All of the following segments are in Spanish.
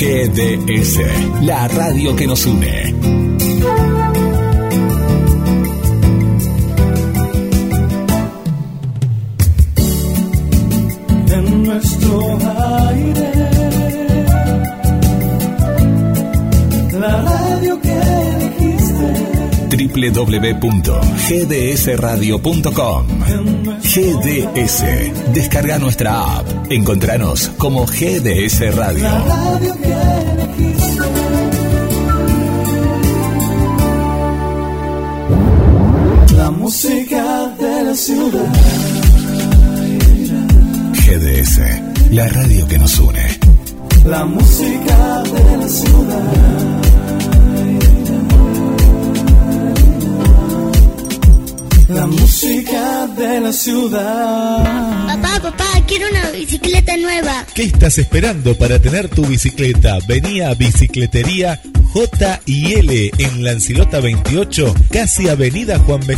GDS, la radio que nos une. En nuestro aire, la radio que elegiste. www.gdsradio.com GDS. Descarga nuestra app. Encontranos como GDS Radio. La ciudad. GDS, la radio que nos une. La música de la ciudad. La música de la ciudad. Papá, papá, quiero una bicicleta nueva. ¿Qué estás esperando para tener tu bicicleta? Vení a Bicicletería J y L en Lancilota 28, casi Avenida Juan B.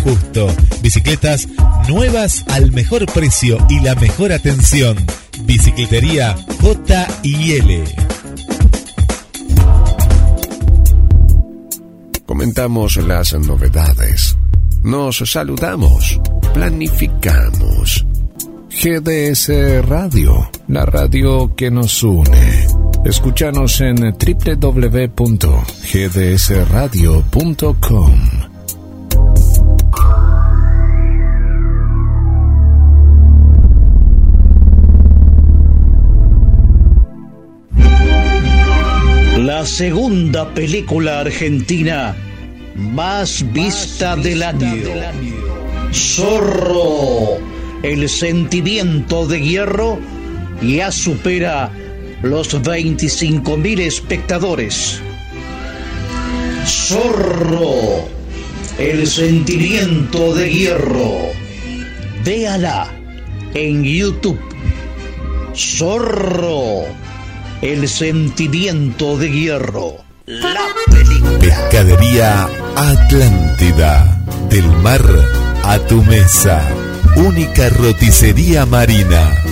Bicicletas nuevas al mejor precio y la mejor atención. Bicicletería J y L. Comentamos las novedades. Nos saludamos. Planificamos. GDS Radio, la radio que nos une. Escúchanos en www.gdsradio.com. La segunda película argentina más vista del año. Zorro, el sentimiento de hierro ya supera los 25.000 espectadores. Zorro, el sentimiento de hierro. Véala en YouTube. Zorro, el sentimiento de hierro. La película. Pescadería Atlántida. Del mar a tu mesa. Única roticería marina.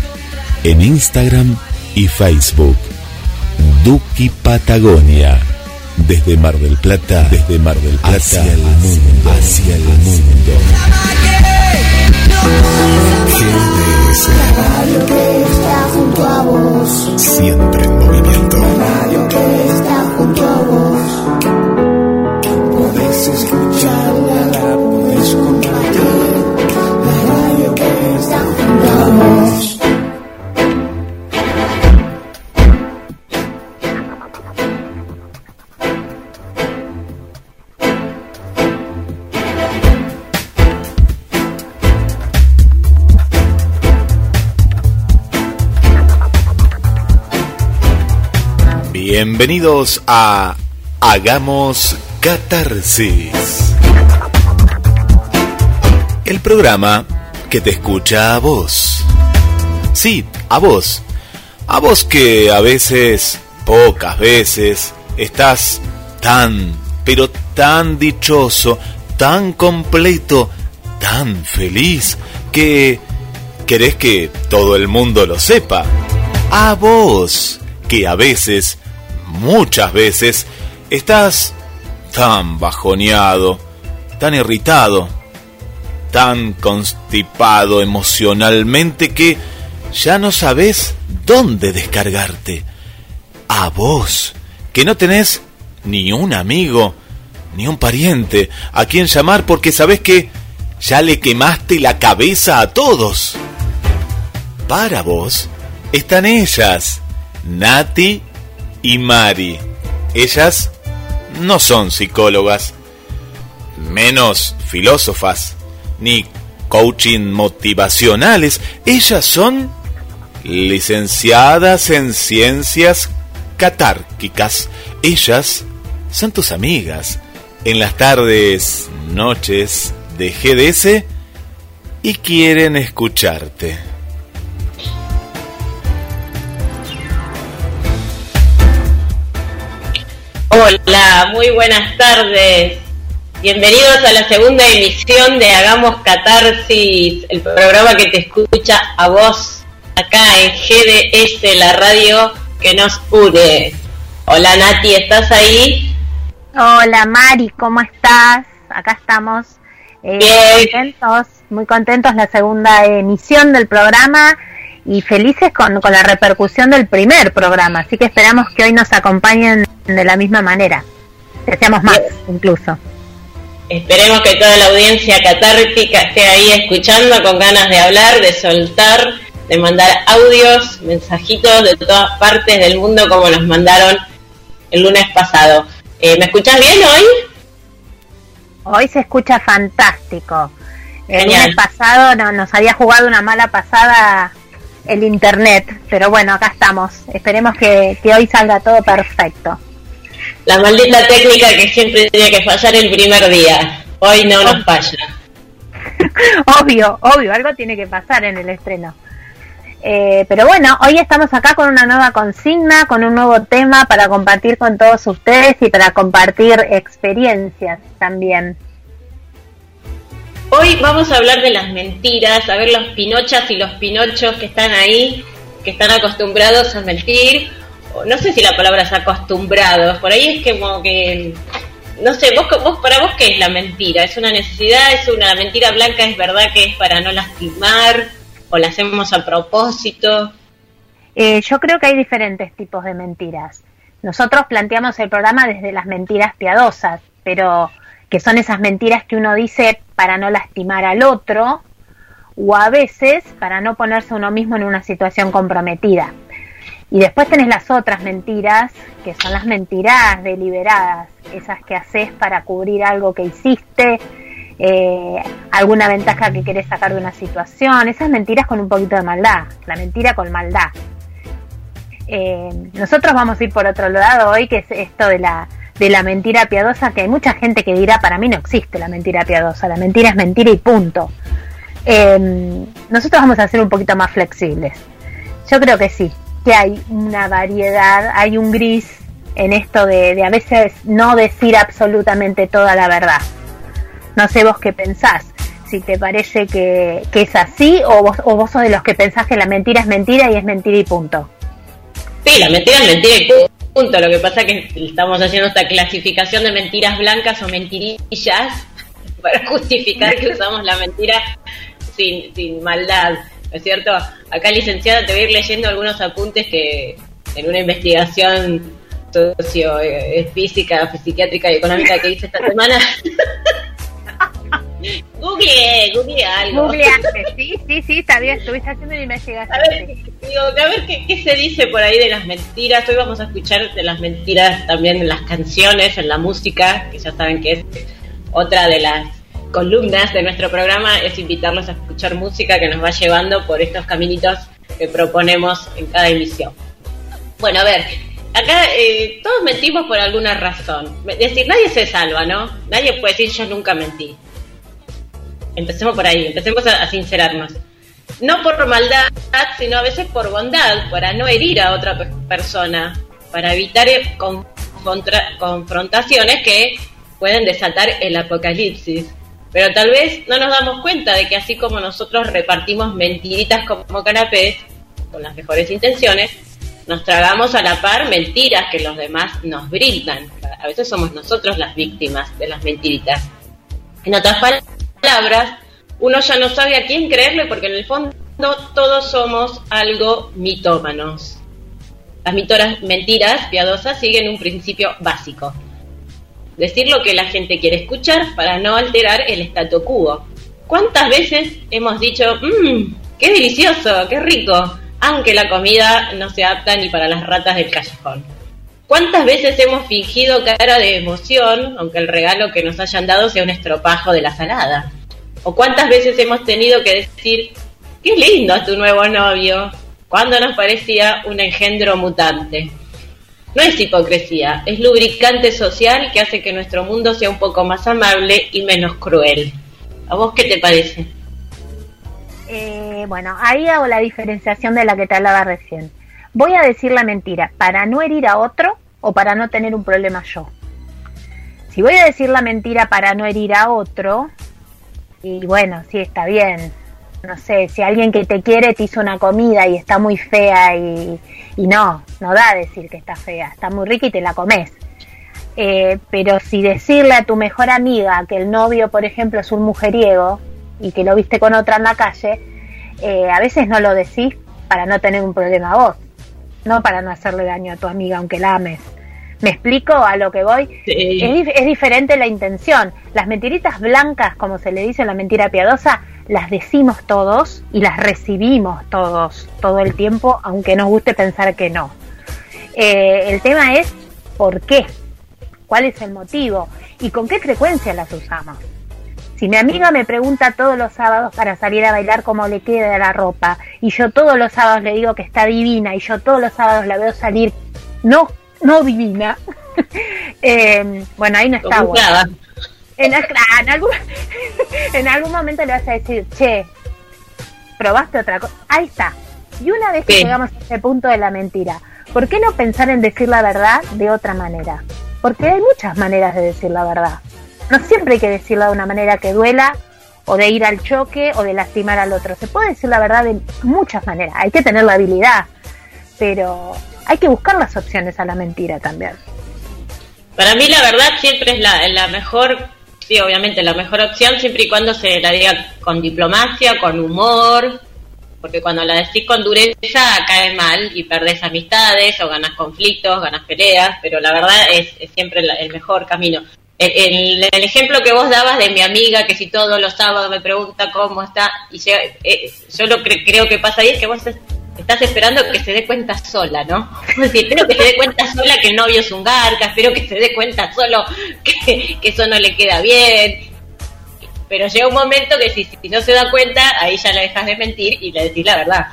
en Instagram y Facebook. Duki Patagonia. Desde Mar del Plata, desde Mar del Plata hacia el mundo, hacia el mundo. GDS, radio que está junto a vos. siempre Bienvenidos a Hagamos Catarsis. El programa que te escucha a vos. Sí, a vos. A vos que a veces, pocas veces, estás tan, pero tan dichoso, tan completo, tan feliz, que querés que todo el mundo lo sepa. A vos que a veces muchas veces estás tan bajoneado, tan irritado, tan constipado emocionalmente que ya no sabes dónde descargarte. A vos, que no tenés ni un amigo, ni un pariente a quien llamar porque sabes que ya le quemaste la cabeza a todos. Para vos están ellas, Nati y Mari. Ellas no son psicólogas, menos filósofas, ni coaching motivacionales. Ellas son licenciadas en ciencias catárquicas. Ellas son tus amigas en las tardes, noches de GDS y quieren escucharte. Hola, muy buenas tardes. Bienvenidos a la segunda emisión de Hagamos Catarsis, el programa que te escucha a vos acá en GDS, la radio que nos une. Hola Nati, ¿estás ahí? Hola Mari, ¿cómo estás? Acá estamos. Eh, Bien. contentos, muy contentos la segunda emisión del programa y felices con, con la repercusión del primer programa, así que esperamos que hoy nos acompañen de la misma manera, que seamos más incluso. Esperemos que toda la audiencia catártica esté ahí escuchando con ganas de hablar, de soltar, de mandar audios, mensajitos de todas partes del mundo como nos mandaron el lunes pasado. Eh, ¿Me escuchás bien hoy? Hoy se escucha fantástico. El Genial. lunes pasado no, nos había jugado una mala pasada el internet, pero bueno, acá estamos. Esperemos que, que hoy salga todo perfecto. La maldita técnica que siempre tiene que fallar el primer día. Hoy no nos falla. obvio, obvio, algo tiene que pasar en el estreno. Eh, pero bueno, hoy estamos acá con una nueva consigna, con un nuevo tema para compartir con todos ustedes y para compartir experiencias también. Hoy vamos a hablar de las mentiras, a ver los pinochas y los pinochos que están ahí, que están acostumbrados a mentir. No sé si la palabra es acostumbrados, por ahí es como que, no sé, vos, vos para vos qué es la mentira, es una necesidad, es una mentira blanca, es verdad que es para no lastimar, o la hacemos a propósito. Eh, yo creo que hay diferentes tipos de mentiras. Nosotros planteamos el programa desde las mentiras piadosas, pero que son esas mentiras que uno dice para no lastimar al otro o a veces para no ponerse uno mismo en una situación comprometida. Y después tenés las otras mentiras, que son las mentiras deliberadas, esas que haces para cubrir algo que hiciste, eh, alguna ventaja que querés sacar de una situación, esas mentiras con un poquito de maldad, la mentira con maldad. Eh, nosotros vamos a ir por otro lado hoy, que es esto de la, de la mentira piadosa, que hay mucha gente que dirá, para mí no existe la mentira piadosa, la mentira es mentira y punto. Eh, nosotros vamos a ser un poquito más flexibles. Yo creo que sí, que hay una variedad, hay un gris en esto de, de a veces no decir absolutamente toda la verdad. No sé vos qué pensás, si te parece que, que es así o vos, o vos sos de los que pensás que la mentira es mentira y es mentira y punto. Sí, la mentira es mentira y punto. Lo que pasa es que estamos haciendo esta clasificación de mentiras blancas o mentirillas para justificar que usamos la mentira sin, sin maldad. ¿No es cierto? Acá, licenciada, te voy a ir leyendo algunos apuntes que en una investigación socio eh, física, psiquiátrica y económica que hice esta semana. Google, Google algo. Googleaste, sí, sí, sí, está bien, estuviste haciendo una investigación. A ver, digo, a ver qué, qué se dice por ahí de las mentiras. Hoy vamos a escuchar de las mentiras también en las canciones, en la música, que ya saben que es otra de las columnas de nuestro programa, es invitarlos a escuchar música que nos va llevando por estos caminitos que proponemos en cada emisión. Bueno, a ver, acá eh, todos mentimos por alguna razón. Es decir, nadie se salva, ¿no? Nadie puede decir yo nunca mentí. Empecemos por ahí, empecemos a, sincerarnos. No por maldad, sino a veces por bondad, para no herir a otra persona, para evitar eh, confrontaciones que pueden desatar el apocalipsis. Pero tal vez no nos damos cuenta de que así como nosotros repartimos mentiritas como canapés, con las mejores intenciones, nos tragamos a la par mentiras que los demás nos brindan. A veces somos nosotros las víctimas de las mentiritas. En otras palabras, uno ya no sabe a quién creerle porque en el fondo todos somos algo mitómanos. Las mentiras piadosas siguen un principio básico. Decir lo que la gente quiere escuchar para no alterar el statu quo. ¿Cuántas veces hemos dicho, mmm, qué delicioso, qué rico, aunque la comida no se apta ni para las ratas del callejón? ¿Cuántas veces hemos fingido cara de emoción, aunque el regalo que nos hayan dado sea un estropajo de la salada? ¿O cuántas veces hemos tenido que decir, qué lindo es tu nuevo novio, cuando nos parecía un engendro mutante? No es hipocresía, es lubricante social que hace que nuestro mundo sea un poco más amable y menos cruel. ¿A vos qué te parece? Eh, bueno, ahí hago la diferenciación de la que te hablaba recién. Voy a decir la mentira para no herir a otro o para no tener un problema yo. Si voy a decir la mentira para no herir a otro, y bueno, sí está bien. No sé, si alguien que te quiere te hizo una comida y está muy fea y, no, no da decir que está fea, está muy rica y te la comes. Eh, pero si decirle a tu mejor amiga que el novio, por ejemplo, es un mujeriego y que lo viste con otra en la calle, eh, a veces no lo decís para no tener un problema vos, no para no hacerle daño a tu amiga aunque la ames. ¿Me explico a lo que voy? Es, diferente la intención. Las mentiritas blancas, como se le dice la mentira piadosa, las decimos todos y las recibimos todos, todo el tiempo, aunque nos guste pensar que no. Eh, el tema es por qué, cuál es el motivo y con qué frecuencia las usamos. Si mi amiga me pregunta todos los sábados para salir a bailar cómo le queda la ropa y yo todos los sábados le digo que está divina y yo todos los sábados la veo salir no no divina. eh, bueno, ahí no está bueno. En, en, algún, en algún momento le vas a decir, che, probaste otra cosa. Ahí está. Y una vez que llegamos a ese punto de la mentira, ¿por qué no pensar en decir la verdad de otra manera? Porque hay muchas maneras de decir la verdad. No siempre hay que decirla de una manera que duela o de ir al choque o de lastimar al otro. Se puede decir la verdad de muchas maneras. Hay que tener la habilidad. Pero hay que buscar las opciones a la mentira también. Para mí la verdad siempre es la, la mejor, sí, obviamente la mejor opción siempre y cuando se la diga con diplomacia, con humor, porque cuando la decís con dureza cae mal y perdés amistades o ganas conflictos, ganas peleas, pero la verdad es, siempre el mejor camino. El, el, ejemplo que vos dabas de mi amiga que si todos los sábados me pregunta cómo está y yo, eh, yo lo que creo que pasa ahí es que vos estás esperando que se dé cuenta sola, ¿no? espero que se dé cuenta sola que el novio es un garca, espero que se dé cuenta solo que, eso no le queda bien. Pero llega un momento que si, si, no se da cuenta, ahí ya la dejas de mentir y le decís la verdad.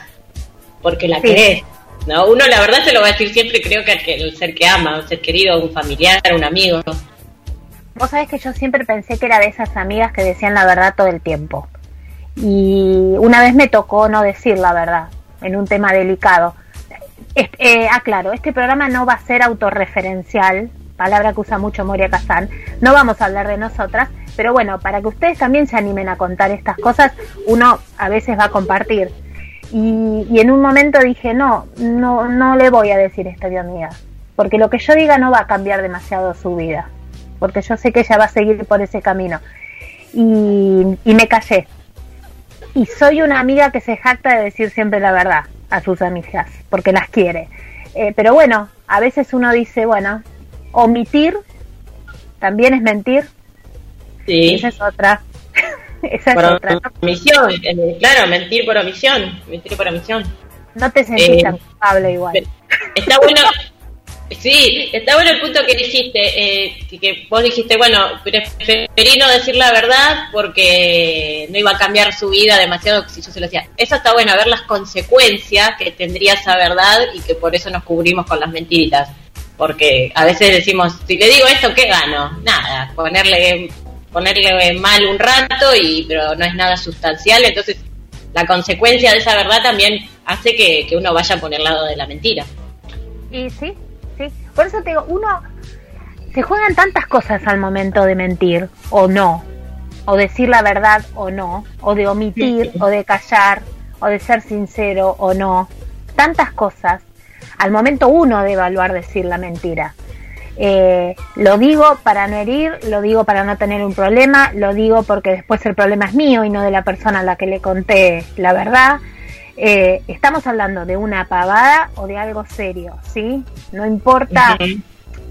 Porque la querés. ¿no? Uno la verdad se lo va a decir siempre, creo que el ser que ama, un ser querido, un familiar, un amigo. Vos sabés que yo siempre pensé que era de esas amigas que decían la verdad todo el tiempo. Y una vez me tocó no decir la verdad en un tema delicado. Eh, aclaro, este programa no va a ser autorreferencial, palabra que usa mucho Moria Kazan, no vamos a hablar de nosotras, pero bueno, para que ustedes también se animen a contar estas cosas, uno a veces va a compartir. Y, y en un momento dije, no, no, no le voy a decir esto a porque lo que yo diga no va a cambiar demasiado su vida, porque yo sé que ella va a seguir por ese camino. Y, y me callé, y soy una amiga que se jacta de decir siempre la verdad a sus amigas, porque las quiere. Eh, pero bueno, a veces uno dice, bueno, omitir también es mentir. Sí. Esa es otra. Esa es otra. Omisión, eh, claro, mentir por omisión. Mentir por omisión. No te sentís eh, tan culpable igual. Está bueno, Sí, está bueno el punto que dijiste, eh, que vos dijiste, bueno, preferí no decir la verdad porque no iba a cambiar su vida demasiado si yo se lo decía. Eso está bueno, ver las consecuencias que tendría esa verdad y que por eso nos cubrimos con las mentiritas. porque a veces decimos, si le digo esto, ¿qué gano? Nada, ponerle ponerle mal un rato y pero no es nada sustancial, entonces la consecuencia de esa verdad también hace que, que uno vaya por el lado de la mentira. Y sí, sí. Por eso te digo, uno se juegan tantas cosas al momento de mentir o no, o decir la verdad o no, o de omitir o de callar, o de ser sincero o no. Tantas cosas al momento uno de evaluar decir la mentira. Eh, lo digo para no herir, lo digo para no tener un problema, lo digo porque después el problema es mío y no de la persona a la que le conté la verdad. Eh, estamos hablando de una pavada o de algo serio, ¿sí? No importa,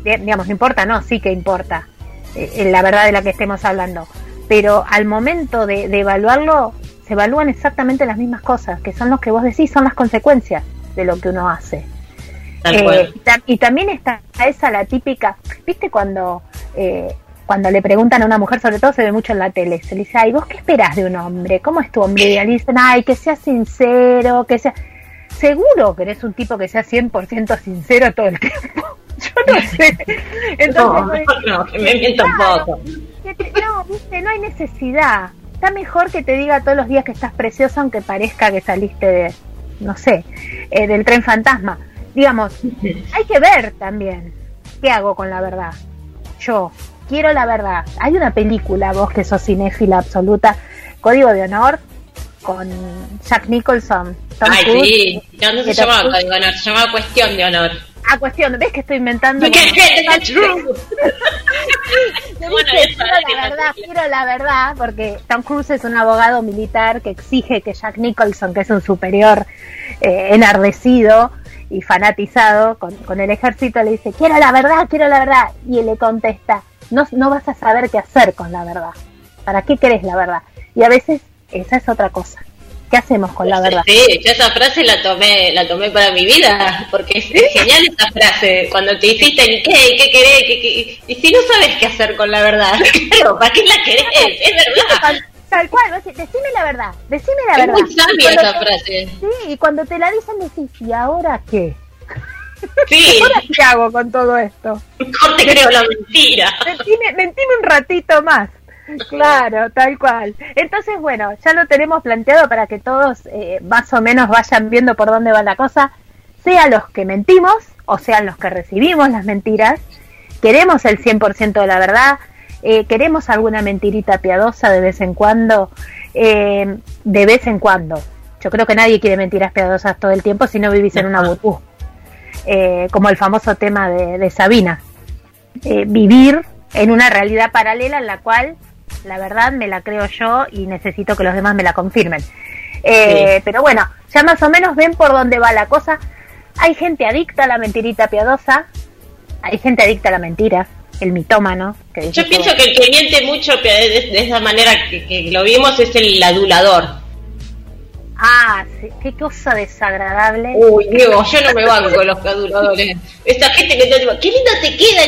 digamos, no importa, no, sí que importa eh, la verdad de la que estemos hablando, pero al momento de, evaluarlo se evalúan exactamente las mismas cosas, que son los que vos decís, son las consecuencias de lo que uno hace. Eh, y, también está esa la típica, ¿viste cuando eh, cuando le preguntan a una mujer, sobre todo se ve mucho en la tele, se le dice, ay, ¿vos qué esperás de un hombre? ¿Cómo es tu hombre? Y le dicen, ay, que sea sincero, que sea... Seguro que eres un tipo que sea 100% sincero todo el tiempo. Yo no sé. Entonces, no, que me miento un poco. No, viste, no hay necesidad. Está mejor que te diga todos los días que estás preciosa, aunque parezca que saliste de, no sé, eh, del tren fantasma. Digamos, hay que ver también qué hago con la verdad. Yo, quiero la verdad. Hay una película, vos que sos cinéfila absoluta, Código de Honor, con Jack Nicholson. Tom Ay, sí, no, se llamaba Código de Honor, se llamaba Cuestión de Honor. Ah, cuestión, ¿ves que estoy inventando? ¿Qué, qué, bueno, quiero la verdad, quiero la verdad, porque Tom Cruise es un abogado militar que exige que Jack Nicholson, que es un superior eh, enardecido y fanatizado con, con el ejército, le dice, quiero la verdad, quiero la verdad. Y él le contesta, no, no vas a saber qué hacer con la verdad. ¿Para qué querés la verdad? Y a veces esa es otra cosa. ¿Qué hacemos con la verdad? Sí, yo esa frase la tomé, la tomé para mi vida, porque es genial esa frase. Cuando te hiciste el qué, qué querés, qué, y si no sabes qué hacer con la verdad, claro, ¿para qué la querés? Es verdad. Tal cual, decime la verdad, decime la verdad. Es muy sabia esa frase. Sí, y cuando te la dicen decís, ¿y ahora qué? Sí. ¿Ahora qué hago con todo esto? Mejor te creo la mentira. Mentime, mentime un ratito más. Claro, tal cual. Entonces, bueno, ya lo tenemos planteado para que todos eh, más o menos vayan viendo por dónde va la cosa, sean los que mentimos o sean los que recibimos las mentiras. Queremos el 100% de la verdad, eh, queremos alguna mentirita piadosa de vez en cuando, eh, de vez en cuando. Yo creo que nadie quiere mentiras piadosas todo el tiempo si no vivís en una burbuja. como el famoso tema de, de Sabina. vivir en una realidad paralela en la cual la verdad me la creo yo y necesito que los demás me la confirmen. Eh, pero bueno, ya más o menos ven por dónde va la cosa. Hay gente adicta a la mentirita piadosa, hay gente adicta a la mentira, el mitómano. Que yo pienso que el que miente mucho de, esa manera que, lo vimos es el adulador. Ah, qué cosa desagradable. Uy, Diego, yo no me banco con los aduladores. Esta gente que te dice, qué lindo te queda.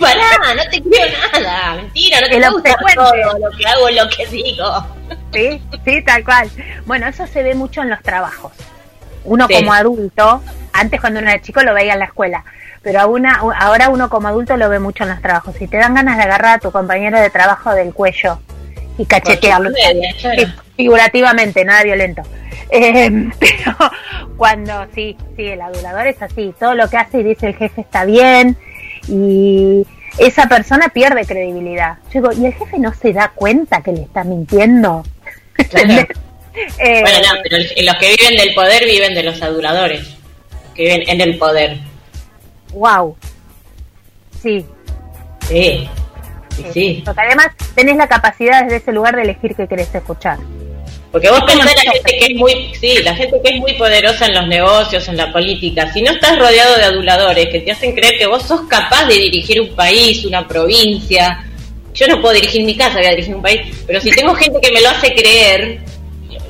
Pará, no te creo nada. Mentira, no te el gusta todo lo que hago, lo que digo. Sí, sí, tal cual. Bueno, eso se ve mucho en los trabajos. Uno como adulto, antes cuando uno era chico lo veía en la escuela, pero ahora uno como adulto lo ve mucho en los trabajos. Si te dan ganas de agarrar a tu compañero de trabajo del cuello y cachetearlo. Figurativamente, nada violento. Eh, pero cuando sí, sí, el adulador es así, todo lo que hace y dice el jefe está bien y esa persona pierde credibilidad. Yo digo, ¿y el jefe no se da cuenta que le está mintiendo? Eh, bueno, no, pero los que viven del poder viven de los aduladores, que viven en el poder. Wow. Sí. Sí. Sí, Porque además tenés la capacidad desde ese lugar de elegir qué querés escuchar. Porque vos pensás la gente que es muy, sí, la gente que es muy poderosa en los negocios, en la política, si no estás rodeado de aduladores que te hacen creer que vos sos capaz de dirigir un país, una provincia, yo no puedo dirigir mi casa, voy a dirigir un país, pero si tengo gente que me lo hace creer,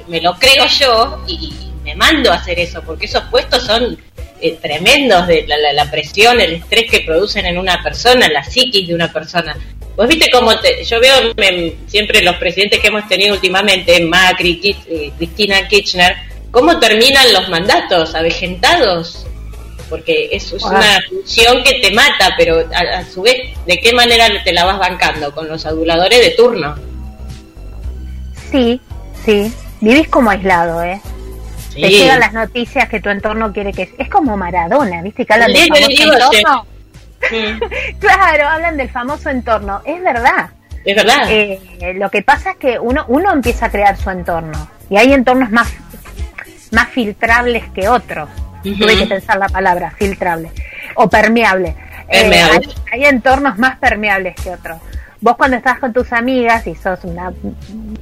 me lo creo yo y, me mando a hacer eso, porque esos puestos son eh, tremendos de la, la, presión, el estrés que producen en una persona, la psiquis de una persona. Vos viste cómo yo veo siempre los presidentes que hemos tenido últimamente, Macri, eh, Cristina Kirchner, cómo terminan los mandatos, avejentados. porque es, es una función que te mata, pero a, a su vez, ¿de qué manera te la vas bancando? Con los aduladores de turno. Sí, sí. Vivís como aislado, ¿eh? Te Sí. llegan las noticias que tu entorno quiere que... Es como Maradona, ¿viste? Que hablan Sí, famoso te entorno. Mm, Claro, hablan del famoso entorno. Es verdad. Es verdad. Eh, lo que pasa es que uno, uno empieza a crear su entorno. Y hay entornos más, más filtrables que otros. Ujú. Tuve que pensar la palabra, filtrable. O permeable. Eh, Permeable. hay, hay entornos más permeables que otros. Vos cuando estás con tus amigas y sos una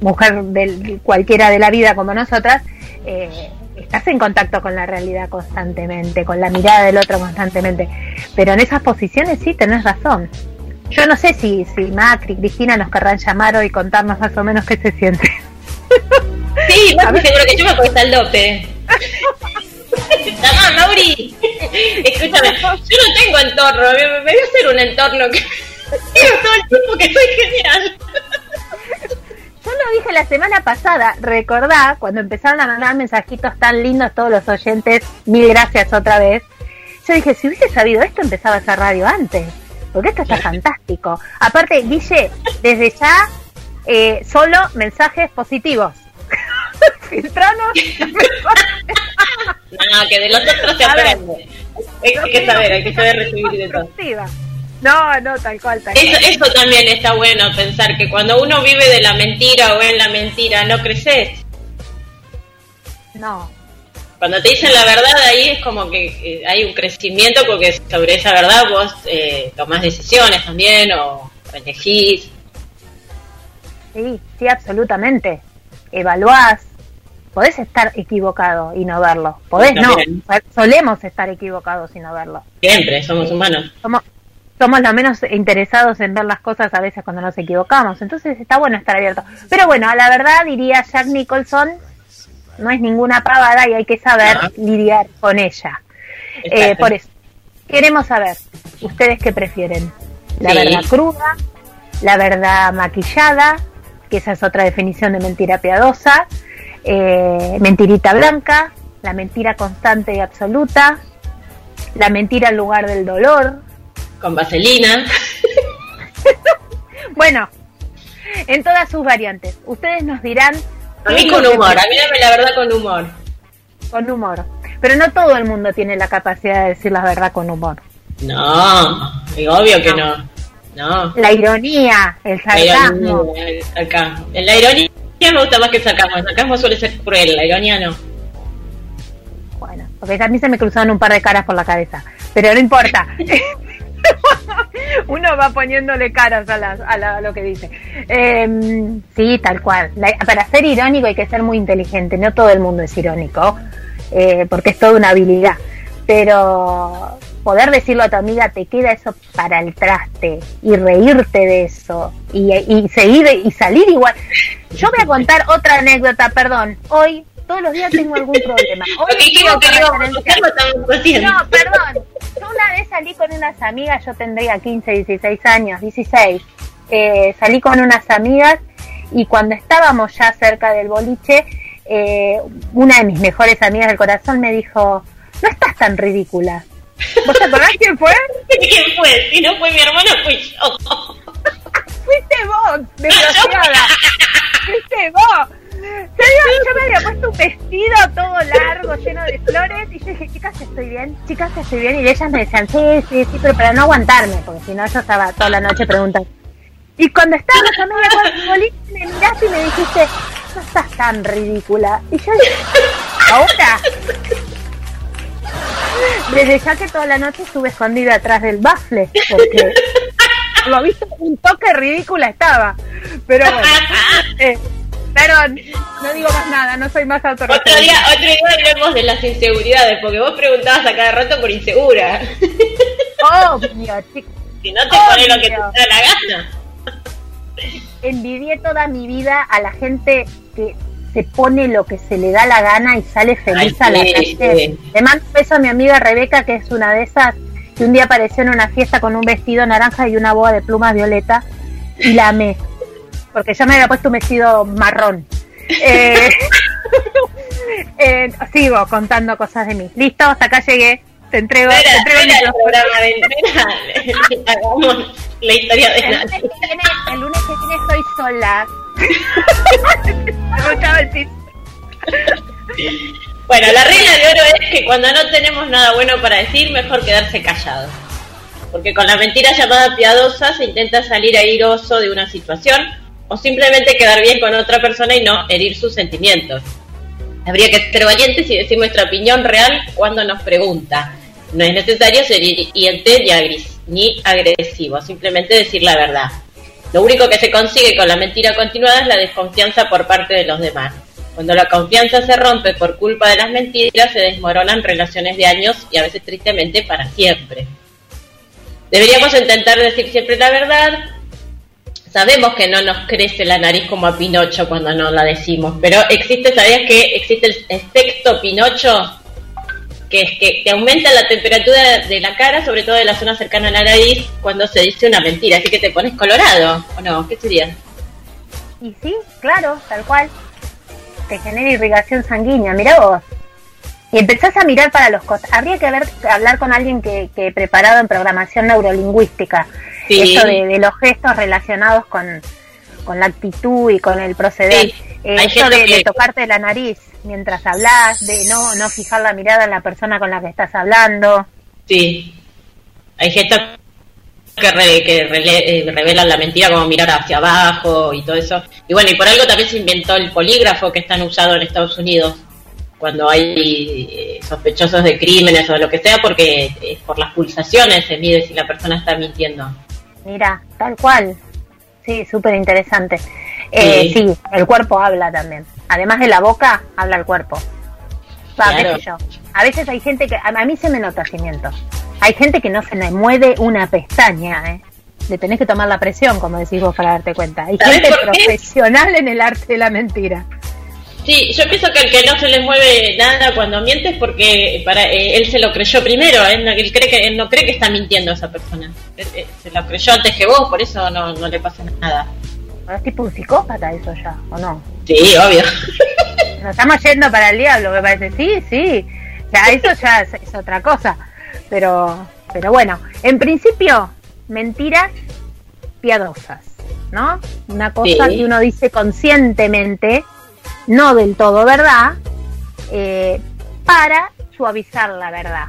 mujer del, cualquiera de la vida como nosotras, eh, estás en contacto con la realidad constantemente, con la mirada del otro constantemente. Pero en esas posiciones sí tenés razón. Yo no sé si, si Macri, Cristina nos querrán llamar hoy y contarnos más o menos qué se siente. Sí, más seguro que yo me puedo al dope. Llamá, Mauri. Escúchame, yo no tengo entorno. Me, me voy a hacer un entorno que. Todo el tiempo que soy genial. Yo lo dije la semana pasada, recordá, cuando empezaron a mandar mensajitos tan lindos todos los oyentes, mil gracias otra vez. Yo dije, si hubiese sabido esto, empezaba esa radio antes. Porque esto está fantástico. Aparte, Guille, desde ya, eh, solo mensajes positivos. Filtranos. No, que de los otros se A aprende. Hay que saber, hay que saber recibir de todo. No, no, tal cual, tal Eso, cual. eso también está bueno pensar que cuando uno vive de la mentira o en la mentira no creces. No, Cuando te dicen la verdad ahí es como que eh, hay un crecimiento porque sobre esa verdad vos eh, tomás decisiones también o elegís. sí, sí, absolutamente. Evaluás. Podés estar equivocado y no verlo. Podés no. También. Solemos estar equivocados y no verlo. Siempre, somos humanos. Somos, somos los menos interesados en ver las cosas a veces cuando nos equivocamos. Entonces está bueno estar abierto. Pero bueno, a la verdad diría Jack Nicholson, no es ninguna pavada y hay que saber lidiar con ella. Eh, por eso, queremos saber, ¿ustedes qué prefieren? ¿La Sí. verdad cruda? ¿La verdad maquillada? Que esa es otra definición de mentira piadosa. Eh, mentirita blanca, la mentira constante y absoluta, la mentira en lugar del dolor. Con vaselina. Bueno, en todas sus variantes. Ustedes nos dirán A mí es con humor, a mí dame la verdad con humor. con humor. Pero no todo el mundo tiene la capacidad de decir la verdad con humor. No, y obvio que no. No. La ironía, el La sarcasmo. ironía, el sarcasmo. La ironía me gusta más que el sarcasmo. El sarcasmo suele ser cruel, la ironía no. Bueno, porque a mí se me cruzaron un par de caras por la cabeza. Pero no importa. Uno va poniéndole caras a, las- a, la- a lo que dice. Eh, sí, tal cual. La- para ser irónico hay que ser muy inteligente. No todo el mundo es irónico, eh, porque es toda una habilidad. Pero poder decirlo a tu amiga, te queda eso para el traste y reírte de eso y, y seguir y salir igual. Yo voy a contar otra anécdota, perdón. Hoy, todos los días tengo algún problema. Hoy dijimos que haciendo. no, perdón. Una vez salí con unas amigas, yo tendría 15, 16 años, 16. Eh, salí con unas amigas y cuando estábamos ya cerca del boliche, eh, una de mis mejores amigas del corazón me dijo, no estás tan ridícula. ¿Vos te acordás quién fue? ¿Quién fue? Si no fue mi hermano, fui yo. Fuiste vos, desgraciada. Fuiste vos. Yo, me había puesto un vestido todo largo, lleno de flores, y yo dije, chicas, estoy bien, chicas, estoy bien. Y ellas me decían, sí, sí, sí, pero para no aguantarme, porque si no yo estaba toda la noche preguntando. Y cuando estábamos a media boliche, me miraste y me dijiste, no estás tan ridícula. Y yo dije, ahora. Desde ya que toda la noche estuve escondida atrás del bafle, porque lo visto un toque ridícula estaba. Pero bueno, eh, perdón, no digo más nada, no soy más Otro día, autoritaria. otro día hablemos de las inseguridades, porque vos preguntabas a cada rato por insegura. Obvio, chicos. Si no te pones lo que te da la gana. envidié toda mi vida a la gente que se pone lo que se le da la gana y sale feliz Ay, a la sí, calle. sí. Le mando un beso a mi amiga Rebeca, que es una de esas que un día apareció en una fiesta con un vestido naranja y una boa de plumas violeta y la amé. Porque yo me había puesto un vestido marrón. Eh, eh, sigo contando cosas de mí. Listo, hasta acá llegué. te entrego, te entrego el programa de hagamos la historia de El lunes, que viene, el lunes que viene estoy sola. Me el piso. Bueno, la regla de oro es que cuando no tenemos nada bueno para decir, mejor quedarse callado. Porque con la mentira llamada piadosa se intenta salir airoso de una situación o simplemente quedar bien con otra persona y no herir sus sentimientos. Habría que ser valientes y decir nuestra opinión real cuando nos pregunta. No es necesario ser hiriente ni, agres- ni agresivo, simplemente decir la verdad. Lo único que se consigue con la mentira continuada es la desconfianza por parte de los demás. Cuando la confianza se rompe por culpa de las mentiras, se desmoronan relaciones de años y a veces tristemente para siempre. Deberíamos intentar decir siempre la verdad. Sabemos que no nos crece la nariz como a Pinocho cuando no la decimos, pero existe, ¿sabías que existe el efecto Pinocho? Que es que te aumenta la temperatura de la cara, sobre todo de la zona cercana a la nariz, cuando se dice una mentira, así que te pones colorado, ¿o no? ¿Qué sería? Y sí, claro, tal cual. Te genera irrigación sanguínea, mira vos. Y empezás a mirar para los cosas. Habría que ver, hablar con alguien que, que preparado en programación neurolingüística. Sí. Eso de, de los gestos relacionados con, con la actitud y con el proceder. Sí. Eh, eso de, que- de tocarte la nariz mientras hablas, de no, no fijar la mirada en la persona con la que estás hablando. Sí. Hay gestos que, re- que rele- eh, revelan la mentira como mirar hacia abajo y todo eso. Y bueno, y por algo también se inventó el polígrafo que están usado en Estados Unidos cuando hay eh, sospechosos de crímenes o lo que sea, porque eh, por las pulsaciones se mide si la persona está mintiendo. Mira, tal cual. Sí, súper interesante. Eh, Sí. sí, el cuerpo habla también. Además de la boca, habla el cuerpo. Va, qué Claro. sé yo. A veces hay gente que, a mí se me nota cimiento. Hay gente que no se le mueve una pestaña, ¿eh? Le tenés que tomar la presión, como decís vos, para darte cuenta. Hay ¿Sabés gente profesional en el arte de la mentira. Sí, yo pienso que el que no se le mueve nada cuando miente es porque para eh, él se lo creyó primero, él, no- él cree que él no cree que está mintiendo a esa persona. Él, eh, se lo creyó antes que vos, por eso no, no le pasa nada. Es tipo un psicópata eso ya, ¿o no? Sí, obvio. Nos estamos yendo para el diablo, me parece. Sí, sí. Ya, eso ya es, es otra cosa. Pero, pero bueno, en principio, mentiras piadosas, ¿no? Una cosa Sí. que uno dice conscientemente, no del todo verdad, eh, para suavizar la verdad.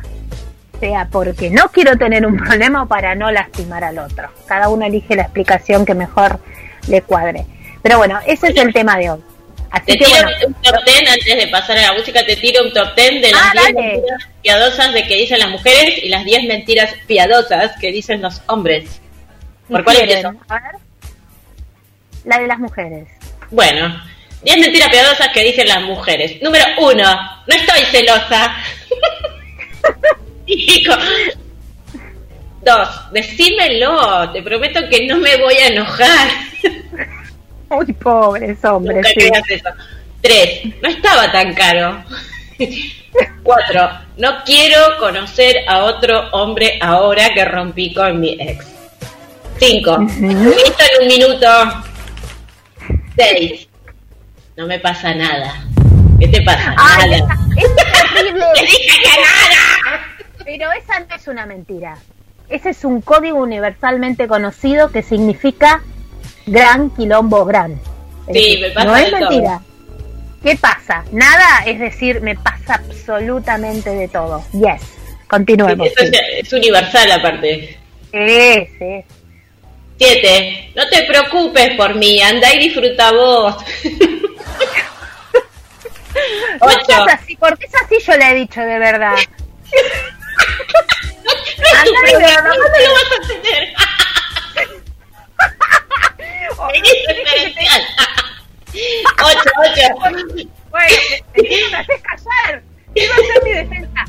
Sea porque no quiero tener un problema o para no lastimar al otro. Cada uno elige la explicación que mejor le cuadre. Pero bueno, ese es el tema de hoy. Así Te que tiro bueno, un top ten antes de pasar a la música, te tiro un top ten de las Ah, 10 dale. mentiras piadosas de que dicen las mujeres y las 10 mentiras piadosas que dicen los hombres. ¿Por cuál empiezo? A ver. La de las mujeres. Bueno, 10 mentiras piadosas que dicen las mujeres. Número uno, no estoy celosa. Dos, decímelo, te prometo que no me voy a enojar. Uy, pobres hombres. Sí. eso. Tres, no estaba tan caro. Cuatro, no quiero conocer a otro hombre ahora que rompí con mi ex. Cinco, listo en un minuto. Seis, no me pasa nada. ¿Qué te pasa? Ay, nada. es terrible. ¡Te dije que nada! Pero esa no es una mentira. Ese es un código universalmente conocido que significa gran quilombo gran. Es Sí, me pasa no es todo. mentira. ¿Qué pasa? Nada es decir, me pasa absolutamente de todo. Yes. Continuemos. Es, es universal aparte. Sí, sí. Siete, no te preocupes por mí, anda y disfruta vos. No Ocho, seas así, porque es así yo le he dicho de verdad. no es tu Anda y problema, disfruta. ¿cómo lo vas a tener? Bueno, me, haces callar. Iba a ser mi defensa.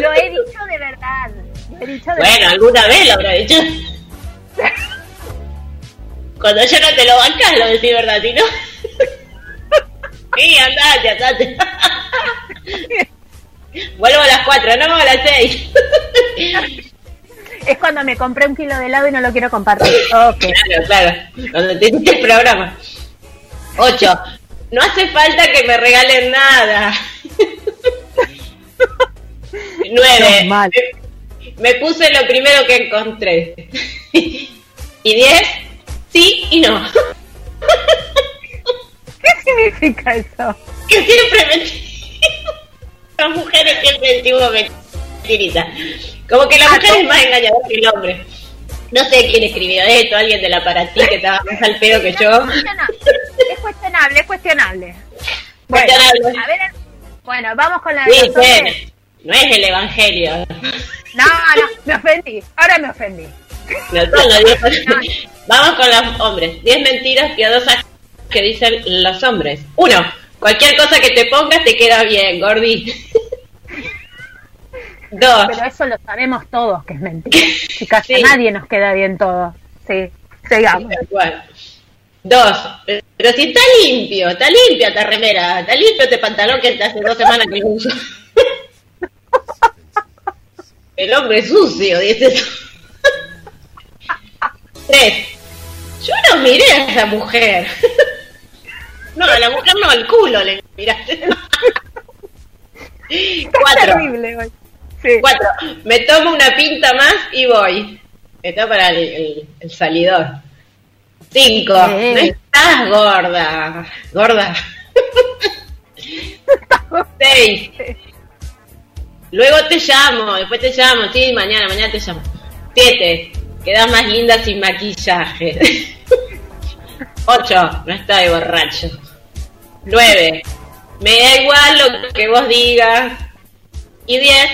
Lo he dicho de verdad. Lo he dicho de Bueno, verdad. alguna vez lo habrá dicho. Cuando yo no te lo bancas, lo decís verdad, si no. Sí, andate, andate. Vuelvo a las cuatro, no a las seis. Es cuando me compré un kilo de helado y no lo quiero compartir. Claro, claro. Cuando te hiciste el programa. Ocho. No hace falta que me regalen nada. Nueve. Me, me puse lo primero que encontré. y diez, sí y no. ¿Qué significa eso? Que siempre mentí. Las mujeres siempre decimos mentiritas. Como que la mujer es más engañadora que el hombre. No sé quién escribió esto, alguien de la para ti que estaba más al pedo que yo. Es cuestionable, es cuestionable. Bueno, Cuestionable. a ver, bueno, vamos con la Sí, sí, no es el evangelio. No, no, me ofendí. Ahora me ofendí. No, no, no, diez- Vamos con los hombres. 10 mentiras piadosas que dicen los hombres. Uno, cualquier cosa que te pongas te queda bien, Gordi. Dos, Pero eso lo sabemos todos que es mentira. Chicas, a nadie nos queda bien todo. Sí, sigamos. Dos, pero si está limpio, está limpia esta remera, está limpio este pantalón que hace dos semanas que lo uso. El hombre es sucio, dice. Tres, yo no miré a esa mujer. No, a la mujer no, al culo le miraste. Cuatro. terrible hoy. Sí. Cuatro. Me tomo una pinta más y voy. Está para el, el- el salidor. Cinco. No estás gorda. Gorda. Seis. Luego te llamo, después te llamo. Sí, mañana, mañana te llamo. Siete. Quedas más linda sin maquillaje. Ocho. No estoy borracho. Nueve. Me da igual lo que vos digas. Y 10.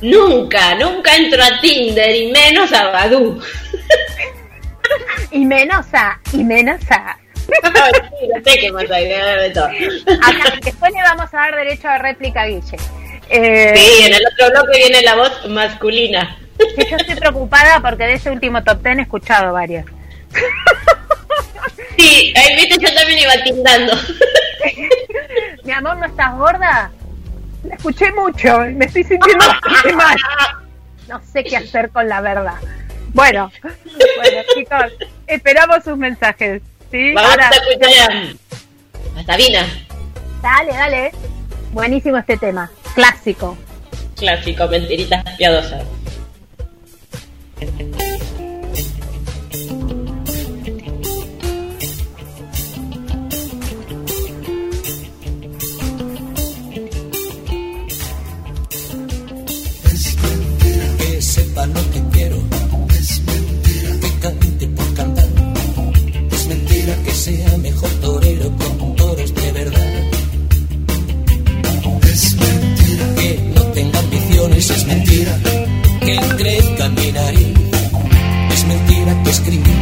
Nunca, nunca entro a Tinder y menos a Badoo. Y menos a, y menos a. No sé haber de todo. Acá, después le vamos a dar derecho de réplica a Guille. Eh, Sí, en el otro bloque viene la voz masculina. que yo estoy preocupada porque de ese último top ten he escuchado varios. Sí, ahí viste, yo también iba tindando. Mi amor, ¿no estás gorda? La escuché mucho, me estoy sintiendo mal. No sé qué hacer con la verdad. Bueno, bueno chicos, esperamos sus mensajes. ¿sí? Vamos Ahora- a escuchar a, a Sabina. Dale, dale. Buenísimo este tema. Clásico. Clásico, mentiritas piadosas.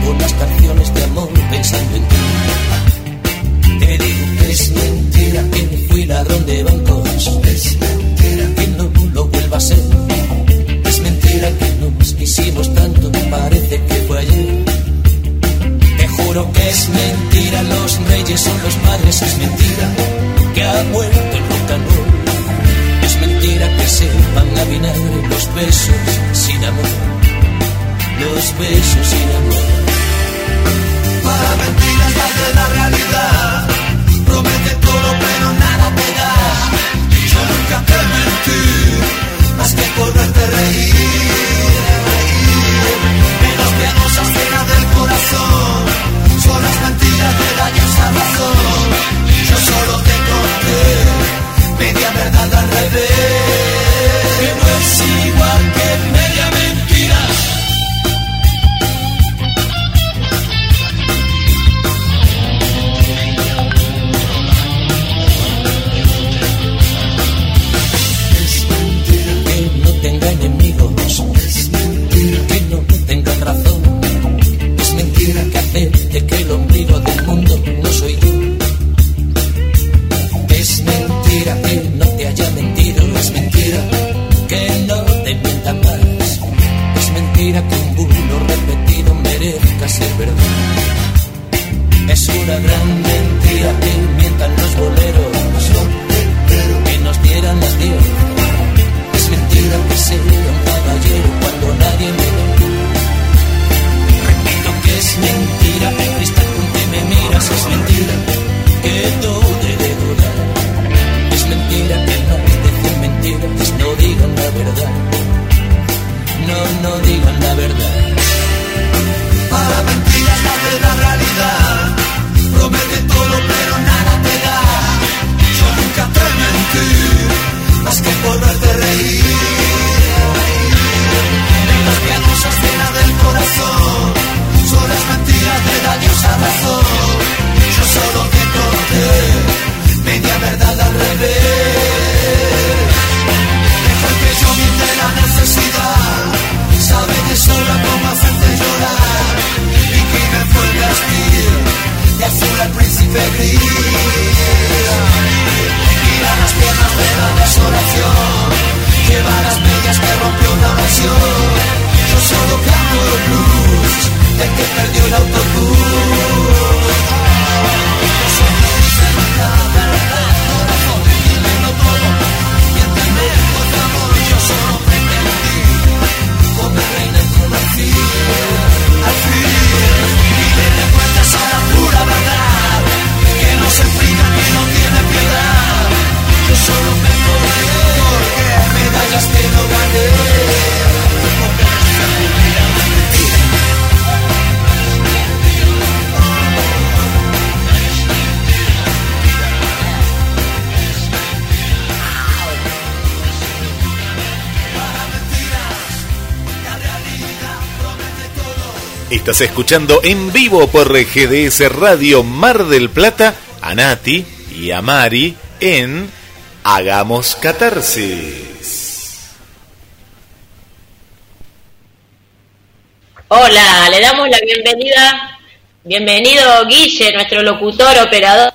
Escribo las canciones de amor pensando en ti. Te digo que es mentira que fui ladrón de bancos. Es mentira que no lo vuelva a ser. Es mentira que nos quisimos tanto, parece que fue ayer. Te juro que es mentira, los reyes son los padres, es mentira que ha muerto el rock and roll. Es mentira que sepan a vinagre los besos sin amor, los besos sin amor. Para mentiras de la realidad, promete todo pero nada te da. Yo nunca te mentí, más que por verte reír. Menos piadosas cenas del corazón, son las mentiras de daños a razón. Yo solo te conté media verdad al revés, que no es igual que Estás escuchando en vivo por GDS Radio Mar del Plata a Nati y a Mari en Hagamos Catarsis. Hola, le damos la bienvenida. Bienvenido Guille, nuestro locutor, operador.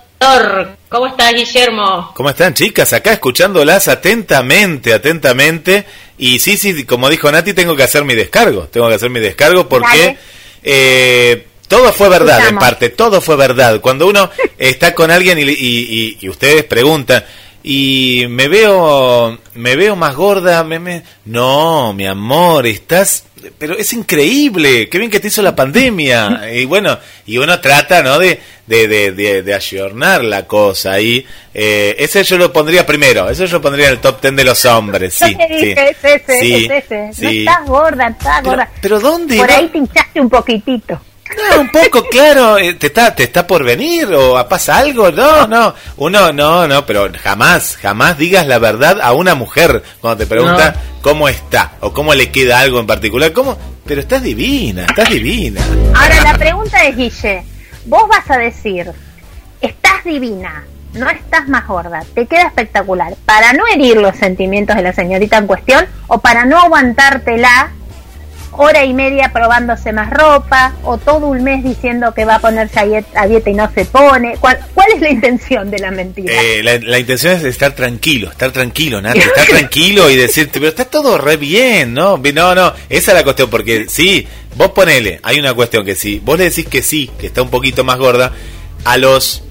¿Cómo estás, Guillermo? ¿Cómo están, chicas? Acá escuchándolas atentamente, atentamente. Y sí, sí, como dijo Nati, tengo que hacer mi descargo. Tengo que hacer mi descargo porque Dale. Eh, todo fue verdad, en parte. Todo fue verdad. Cuando uno está con alguien y, y- y- y ustedes preguntan, y me veo, me veo más gorda, me, me- no, mi amor, estás, pero es increíble, qué bien que te hizo la pandemia. Y bueno, y uno trata, ¿no? De, de, de, de, de ayornar la cosa ahí. Eh, ese yo lo pondría primero, eso yo lo pondría en el top ten de los hombres, sí. Yo te dije, sí. es ese, Sí, es ese. No sí. estás gorda, estás Pero, gorda. pero ¿dónde? Por va? ahí te hinchaste un poquitito. No, un poco, claro, eh, te está, te está por venir o pasa algo, no, no, uno, no, no, pero jamás, jamás digas la verdad a una mujer cuando te pregunta cómo está o cómo le queda algo en particular, cómo, pero estás divina, estás divina. Ahora la pregunta es, Guille, vos vas a decir, estás divina, no estás más gorda, te queda espectacular, para no herir los sentimientos de la señorita en cuestión o para no aguantártela hora y media probándose más ropa o todo un mes diciendo que va a ponerse a diet- a dieta y no se pone. ¿Cuál, cuál es la intención de la mentira? Eh, la, la intención es estar tranquilo, estar tranquilo, Nati, estar tranquilo y decirte, pero está todo re bien, ¿no? No, no, esa es la cuestión, porque sí, vos ponele, hay una cuestión que sí, vos le decís que sí, que está un poquito más gorda, a los,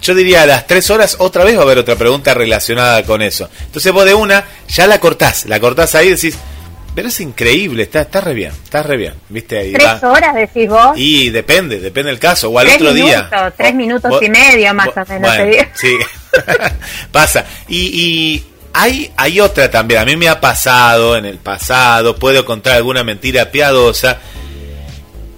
yo diría a las tres horas otra vez va a haber otra pregunta relacionada con eso. Entonces vos de una, ya la cortás, la cortás ahí y decís, pero es increíble, está, está re bien, está re bien, viste ahí. ¿Tres va. horas decís vos? Y depende, depende del caso, o al Tres otro día. tres O- minutos vos- y medio más vos- o menos. bueno, sí, pasa. Y, y hay, hay otra también, a mí me ha pasado en el pasado, puedo contar alguna mentira piadosa,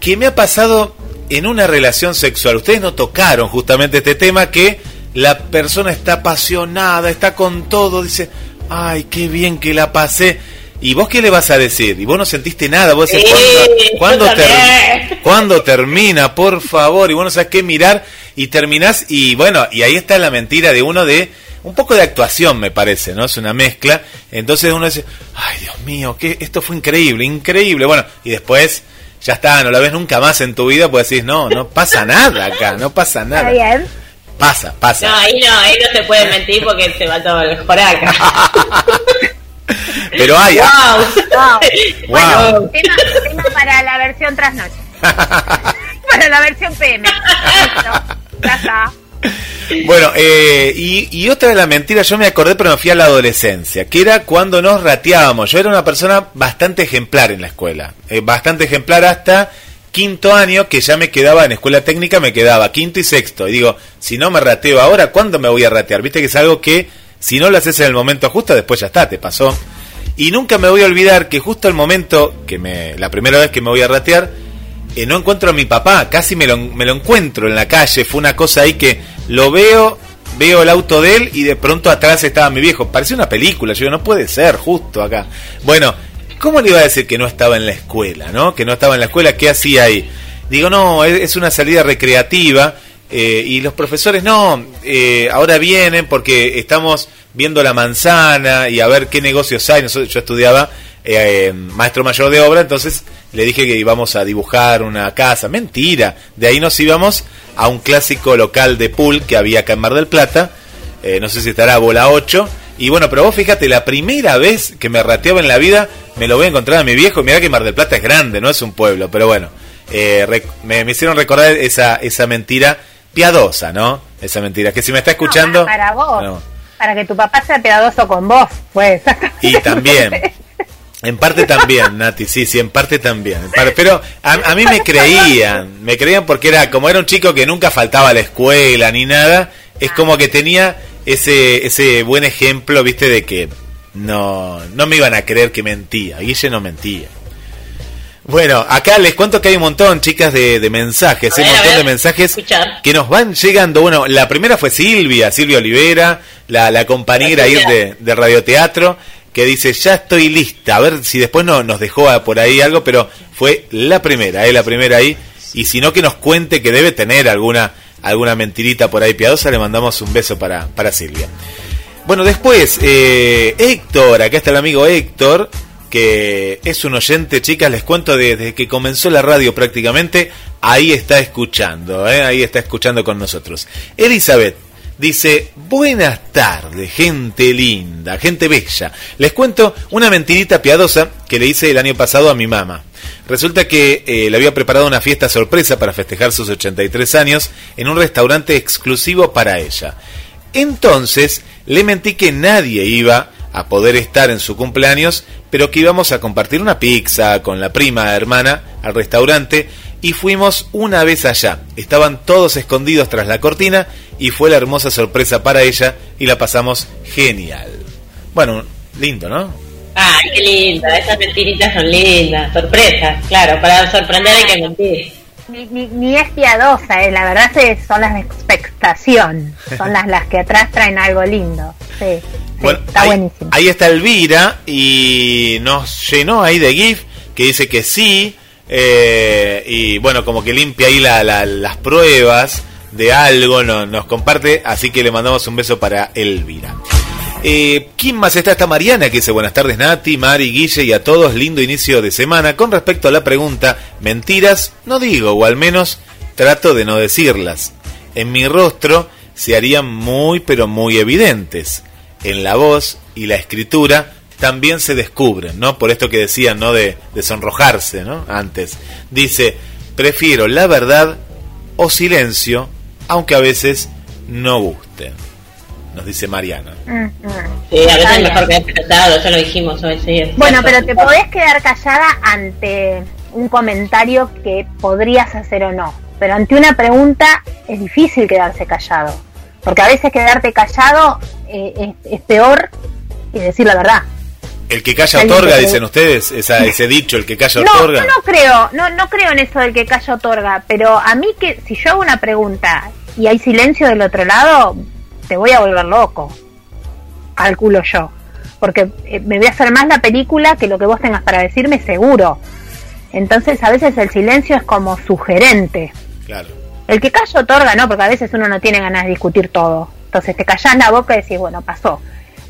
que me ha pasado en una relación sexual. Ustedes no tocaron justamente este tema que la persona está apasionada, está con todo, dice, ay, qué bien que la pasé. ¿Y vos qué le vas a decir? Y vos no sentiste nada, vos decís, Sí, ¿cuándo, ¿cuándo ter-. ¿cuándo termina? Por favor, y vos no sabes qué mirar y terminás y bueno, y ahí está la mentira de uno de un poco de actuación me parece, ¿no? Es una mezcla. Entonces uno dice, ay Dios mío, que esto fue increíble, increíble. Bueno, y después ya está, no la ves nunca más en tu vida, pues decís, no, no pasa nada acá, no pasa Está nada. bien. Pasa, pasa. No, ahí no, ahí no se puede mentir porque se va todo el joraca. Pero hay, wow. Wow. Wow. Tema, tema para la versión trasnoche. para la versión PM. Listo. Bueno, eh, y, y otra de las mentiras, yo me acordé, pero me fui a la adolescencia, que era cuando nos rateábamos. Yo era una persona bastante ejemplar en la escuela, eh, bastante ejemplar hasta quinto año, que ya me quedaba en escuela técnica, me quedaba quinto y sexto. Y digo, si no me rateo ahora, ¿cuándo me voy a ratear? Viste que es algo que si no lo haces en el momento justo, después ya está, te pasó. Y nunca me voy a olvidar que justo el momento, que me, la primera vez que me voy a ratear, eh, no encuentro a mi papá, casi me lo, encuentro en la calle, fue una cosa ahí que lo veo, veo el auto de él y de pronto atrás estaba mi viejo, parecía una película, yo digo, no puede ser justo acá. Bueno, ¿cómo le iba a decir que no estaba en la escuela, no? Que no estaba en la escuela, ¿qué hacía ahí? Digo, no, es una salida recreativa eh, y los profesores no, eh, ahora vienen porque estamos viendo la manzana y a ver qué negocios hay. Nosotros, yo estudiaba eh, maestro mayor de obra, entonces le dije que íbamos a dibujar una casa. Mentira, de ahí nos íbamos a un clásico local de pool que había acá en Mar del Plata, eh, no sé si estará bola 8. Y bueno, pero vos fíjate, la primera vez que me rateaba en la vida, me lo voy a encontrar a mi viejo. Mirá que Mar del Plata es grande, no es un pueblo, pero bueno. eh, me, me hicieron recordar esa, esa mentira piadosa, ¿no? Esa mentira, que si me está escuchando... No, para vos. no. Para que tu papá sea piadoso con vos, pues. Y también, en parte también, Nati, sí, sí, en parte también. en parte- pero a, a mí me creían, me creían porque era como era un chico que nunca faltaba a la escuela ni nada, es como que tenía ese, ese buen ejemplo, viste, de que no, no me iban a creer que mentía. Guille no mentía. Bueno, acá les cuento que hay un montón, chicas, de, de mensajes, un ver, a montón de mensajes escuchar. que nos van llegando. Bueno, la primera fue Silvia, Silvia Olivera, la, la compañera ahí de, de radioteatro, que dice, ya estoy lista. A ver si después no, nos dejó por ahí algo, pero fue la primera, eh, la primera ahí. Y si no, que nos cuente que debe tener alguna, alguna mentirita por ahí piadosa, le mandamos un beso para, para Silvia. Bueno, después, eh, Héctor, acá está el amigo Héctor, que es un oyente, chicas, les cuento desde que comenzó la radio prácticamente, ahí está escuchando, ¿eh? ahí está escuchando con nosotros. Elizabeth dice, buenas tardes, gente linda, gente bella. Les cuento una mentirita piadosa que le hice el año pasado a mi mamá. Resulta que eh, le había preparado una fiesta sorpresa para festejar sus 83 años en un restaurante exclusivo para ella. Entonces le mentí que nadie iba a poder estar en su cumpleaños, pero que íbamos a compartir una pizza con la prima hermana al restaurante y fuimos una vez allá. Estaban todos escondidos tras la cortina y fue la hermosa sorpresa para ella y la pasamos genial. Bueno, lindo, ¿no? Ay, qué linda, esas mentiritas son lindas, sorpresas, claro, para sorprender hay que mentir. Ni, ni, ni es piadosa, eh, la verdad se- son las de expectación. Son las, las que atrás traen algo lindo. Sí, sí, está ahí, buenísimo. ahí está Elvira y nos llenó ahí de GIF que dice que sí. eh, y bueno, como que limpia ahí la- la- las pruebas de algo, no- nos comparte. Así que le mandamos un beso para Elvira. Eh, ¿Quién más está? Está Mariana que dice buenas tardes Nati, Mari, Guille y a todos, lindo inicio de semana. Con respecto a la pregunta, mentiras, no digo, o al menos trato de no decirlas. En mi rostro se harían muy pero muy evidentes. En la voz y la escritura también se descubren, ¿no? Por esto que decían, ¿no? De, de sonrojarse, ¿no? Antes. Dice, prefiero la verdad o silencio, aunque a veces no guste. Nos dice Mariana. Mm, mm. Sí, a veces es mejor quedarse callado, eso lo dijimos hoy, sí. Bueno, pero te podés quedar callada ante un comentario que podrías hacer o no. Pero ante una pregunta es difícil quedarse callado. Porque a veces quedarte callado eh, es, es peor que decir la verdad. El que calla otorga, dicen ustedes, esa, ese dicho, el que calla No, otorga. yo no creo, no, no creo en eso del que calla otorga, pero a mí que si yo hago una pregunta y hay silencio del otro lado, te voy a volver loco. Calculo yo. Porque eh, me voy a hacer más la película que lo que vos tengas para decirme seguro. Entonces a veces el silencio es como sugerente. Claro. El que calla otorga, no, porque a veces uno no tiene ganas de discutir todo. Entonces te callás la boca y decís, bueno, pasó.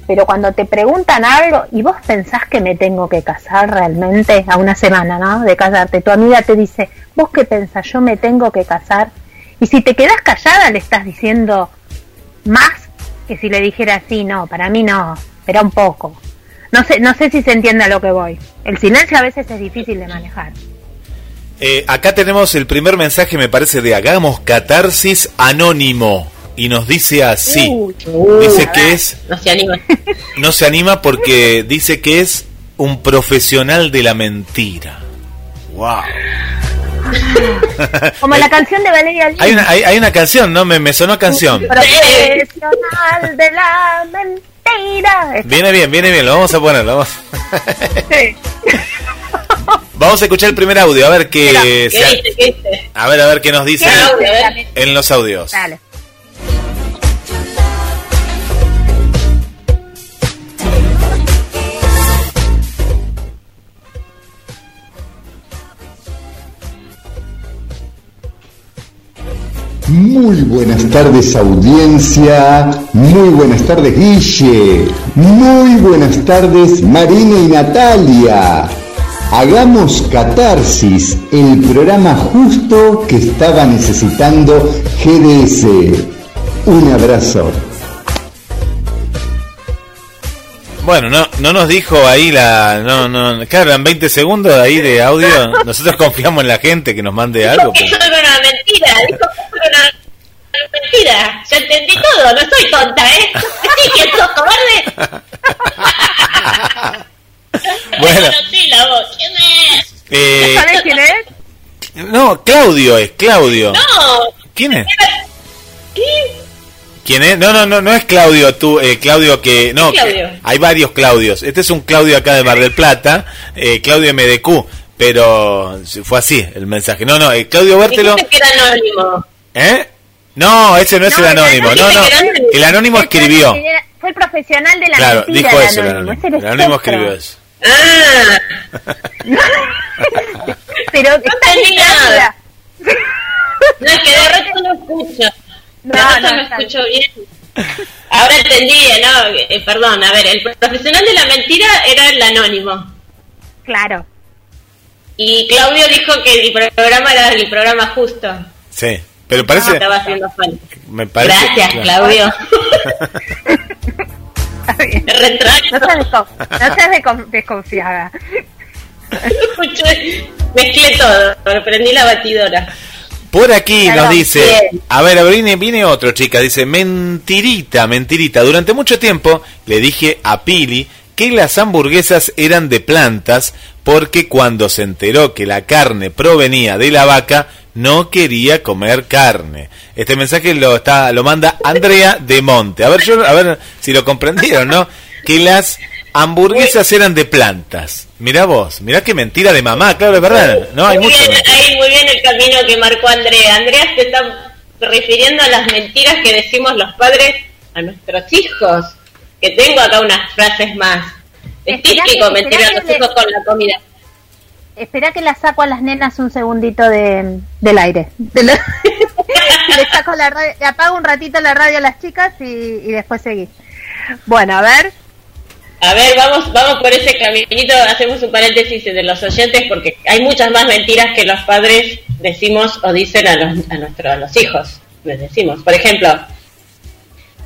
Pero cuando te preguntan algo y vos pensás que me tengo que casar realmente a una semana, ¿no? De casarte, tu amiga te dice, vos qué pensás, yo me tengo que casar. Y si te quedás callada le estás diciendo más que si le dijera sí, no, para mí no, espera un poco. No sé, no sé si se entiende a lo que voy. El silencio a veces es difícil de manejar. Eh, acá tenemos el primer mensaje, me parece, de Hagamos Catarsis Anónimo. Y nos dice así. Uy, dice que es, No se anima. no se anima porque dice que es un profesional de la mentira. Wow. Como la canción de Valeria Lynch. Hay una, hay, hay una canción, ¿no? Me, me sonó canción. Profesional de la mentira. Viene bien, viene bien, lo vamos a poner, lo vamos. Vamos a escuchar el primer audio, a ver qué, ¿Qué se- dice? ¿Qué dice? a ver, a ver qué nos dice en los audios. Dale. Muy buenas tardes audiencia, muy buenas tardes Guille, muy buenas tardes Marina y Natalia. Hagamos Catarsis, el programa justo que estaba necesitando GDS. Un abrazo. Bueno, no, no nos dijo ahí la. No, no, claro, en 20 segundos ahí de audio. Nosotros confiamos en la gente que nos mande algo. Eso era una mentira, dijo que era una mentira. Ya entendí todo, no soy tonta, ¿eh? Sí, que sos cobarde. Bueno. Sí, la voz. ¿Quién es? Eh, ¿Sabes quién es? no, Claudio es, Claudio. No. ¿Quién es? ¿Qué? ¿Quién es? No, no, no, no es Claudio, tú, eh, Claudio que... No, ¿Qué Claudio? que- hay varios Claudios. Este es un Claudio acá de Mar del Plata, eh, Claudio MDQ, pero fue así el mensaje. No, no, eh, Claudio Bertelo... Que era anónimo. ¿Eh? No, ese no es No, el el anónimo, no, no. El anónimo escribió. Fue el profesional de la Claro, mentira, dijo el eso el anónimo. El anónimo escribió eso. Ah, Pero está entendí nada. no, es que de resto no escucho. No, no, no, está escucho bien. Ahora entendí, ¿no? Eh, perdón, a ver, el profesional de la mentira era el anónimo. Claro. Y Claudio dijo que el programa era el programa justo. Sí, pero parece... Estaba haciendo falta. Me parece Gracias, claro. Claudio. Me retracto. No seas, no seas descon- desconfiada. Escuché, mezclé todo, prendí la batidora. Por aquí Claro, nos dice, bien. a ver, a ver, viene, viene otro, chica, dice, mentirita, mentirita. Durante mucho tiempo le dije a Pili que las hamburguesas eran de plantas porque cuando se enteró que la carne provenía de la vaca, no quería comer carne. Este mensaje lo está, lo manda Andrea de Monte. A ver, yo, a ver si lo comprendieron, ¿no? Que las hamburguesas eran de plantas. Mirá vos, mirá qué mentira de mamá, claro, es verdad. No, hay muy mucho. bien, ahí muy bien el camino que marcó Andrea. Andrea se está refiriendo a las mentiras que decimos los padres a nuestros hijos. Que tengo acá unas frases más. Es Esperá típico que- mentir a los hijos con la comida. Espera que la saco a las nenas un segundito de, del aire. De la- Le saco la radio, le apago un ratito la radio a las chicas y, y después seguí. Bueno, a ver. A ver, vamos, vamos por ese caminito, hacemos un paréntesis de los oyentes porque hay muchas más mentiras que los padres decimos o dicen a los, a nuestros, a los hijos. Les decimos, por ejemplo,